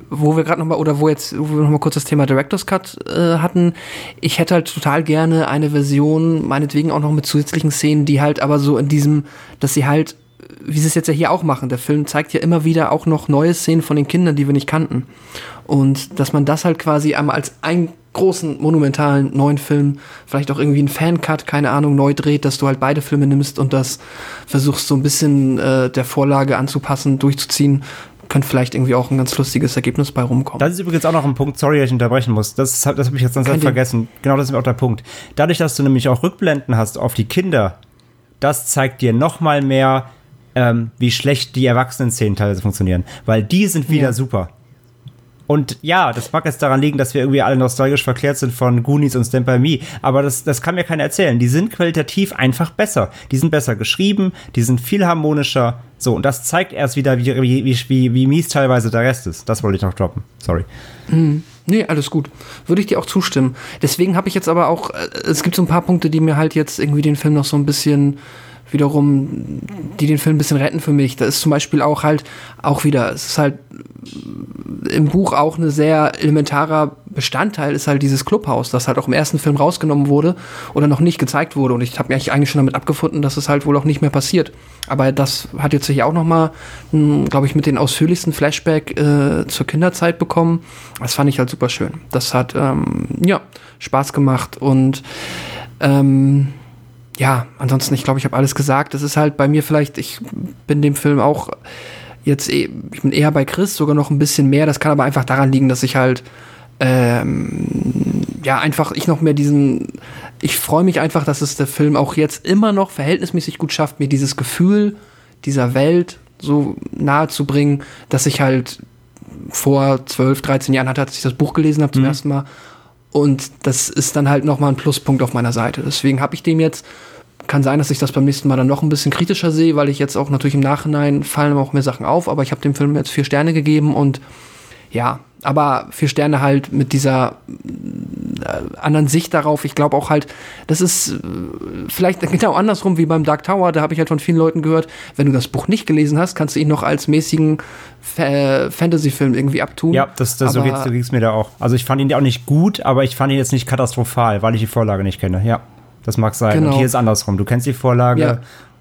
wo wir gerade nochmal, oder wo jetzt, wo wir nochmal kurz das Thema Director's Cut äh, hatten, ich hätte halt total gerne eine Version, meinetwegen auch noch mit zusätzlichen Szenen, die halt aber so in diesem, dass sie halt wie sie es jetzt ja hier auch machen. Der Film zeigt ja immer wieder auch noch neue Szenen von den Kindern, die wir nicht kannten. Und dass man das halt quasi einmal als einen großen, monumentalen neuen Film, vielleicht auch irgendwie einen Fancut, keine Ahnung, neu dreht, dass du halt beide Filme nimmst und das versuchst so ein bisschen äh, der Vorlage anzupassen, durchzuziehen, könnte vielleicht irgendwie auch ein ganz lustiges Ergebnis bei rumkommen. Das ist übrigens auch noch ein Punkt, sorry, dass ich unterbrechen muss. Das, das habe ich jetzt ganz vergessen. Genau, das ist auch der Punkt. Dadurch, dass du nämlich auch Rückblenden hast auf die Kinder, das zeigt dir noch mal mehr, ähm, wie schlecht die Erwachsenen-Szenen teilweise funktionieren. Weil die sind wieder ja. super. Und ja, das mag jetzt daran liegen, dass wir irgendwie alle nostalgisch verklärt sind von Goonies und Stand By Me, aber das, das kann mir keiner erzählen. Die sind qualitativ einfach besser. Die sind besser geschrieben, die sind viel harmonischer. So, und das zeigt erst wieder, wie, wie, wie, wie mies teilweise der Rest ist. Das wollte ich noch droppen. Sorry. Mhm. Nee, alles gut. Würde ich dir auch zustimmen. Deswegen habe ich jetzt aber auch, äh, es gibt so ein paar Punkte, die mir halt jetzt irgendwie den Film noch so ein bisschen wiederum, die den Film ein bisschen retten für mich. Da ist zum Beispiel auch halt, auch wieder, es ist halt im Buch auch eine sehr elementarer Bestandteil ist halt dieses Clubhaus, das halt auch im ersten Film rausgenommen wurde oder noch nicht gezeigt wurde. Und ich habe mich eigentlich schon damit abgefunden, dass es halt wohl auch nicht mehr passiert. Aber das hat jetzt hier auch noch mal, hm, glaube ich, mit den ausführlichsten Flashback äh, zur Kinderzeit bekommen. Das fand ich halt super schön. Das hat ähm, ja Spaß gemacht und ähm, ja, ansonsten, ich glaube, ich habe alles gesagt. Das ist halt bei mir vielleicht, ich bin dem Film auch jetzt, eh, ich bin eher bei Chris, sogar noch ein bisschen mehr. Das kann aber einfach daran liegen, dass ich halt, ähm, ja, einfach ich noch mehr diesen, ich freue mich einfach, dass es der Film auch jetzt immer noch verhältnismäßig gut schafft, mir dieses Gefühl dieser Welt so nahe zu bringen, dass ich halt vor 12, 13 Jahren hatte, als ich das Buch gelesen habe zum mhm. ersten Mal. Und das ist dann halt nochmal ein Pluspunkt auf meiner Seite. Deswegen habe ich dem jetzt kann sein, dass ich das beim nächsten Mal dann noch ein bisschen kritischer sehe, weil ich jetzt auch natürlich im Nachhinein fallen auch mehr Sachen auf, aber ich habe dem Film jetzt vier Sterne gegeben und ja, aber vier Sterne halt mit dieser äh, anderen Sicht darauf. Ich glaube auch halt, das ist äh, vielleicht genau andersrum wie beim Dark Tower. Da habe ich halt von vielen Leuten gehört, wenn du das Buch nicht gelesen hast, kannst du ihn noch als mäßigen Fa Fantasy-Film irgendwie abtun. Ja, das, das so geht es mir da auch. Also ich fand ihn ja auch nicht gut, aber ich fand ihn jetzt nicht katastrophal, weil ich die Vorlage nicht kenne. Ja. Das mag sein. Genau. Und hier ist andersrum. Du kennst die Vorlage ja.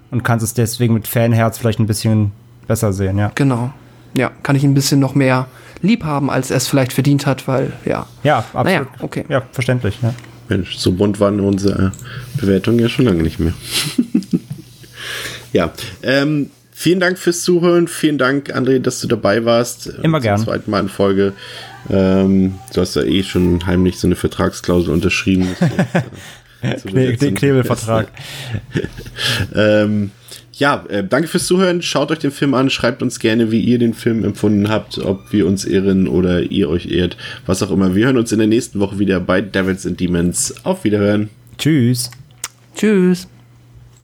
und kannst es deswegen mit Fanherz vielleicht ein bisschen besser sehen, ja. Genau. Ja, kann ich ein bisschen noch mehr lieb haben, als er es vielleicht verdient hat, weil, ja. Ja, absolut. Naja, okay. Ja, verständlich, ja. Mensch, so bunt waren unsere Bewertungen ja schon lange nicht mehr. ja, ähm, vielen Dank fürs Zuhören. Vielen Dank, André, dass du dabei warst. Immer gerne. Zum zweiten Mal in Folge. Ähm, du hast ja eh schon heimlich so eine Vertragsklausel unterschrieben. den Knebelvertrag. ähm, ja, äh, danke fürs Zuhören. Schaut euch den Film an. Schreibt uns gerne, wie ihr den Film empfunden habt, ob wir uns ehren oder ihr euch ehrt, was auch immer. Wir hören uns in der nächsten Woche wieder bei Devils and Demons. Auf Wiederhören. Tschüss. Tschüss.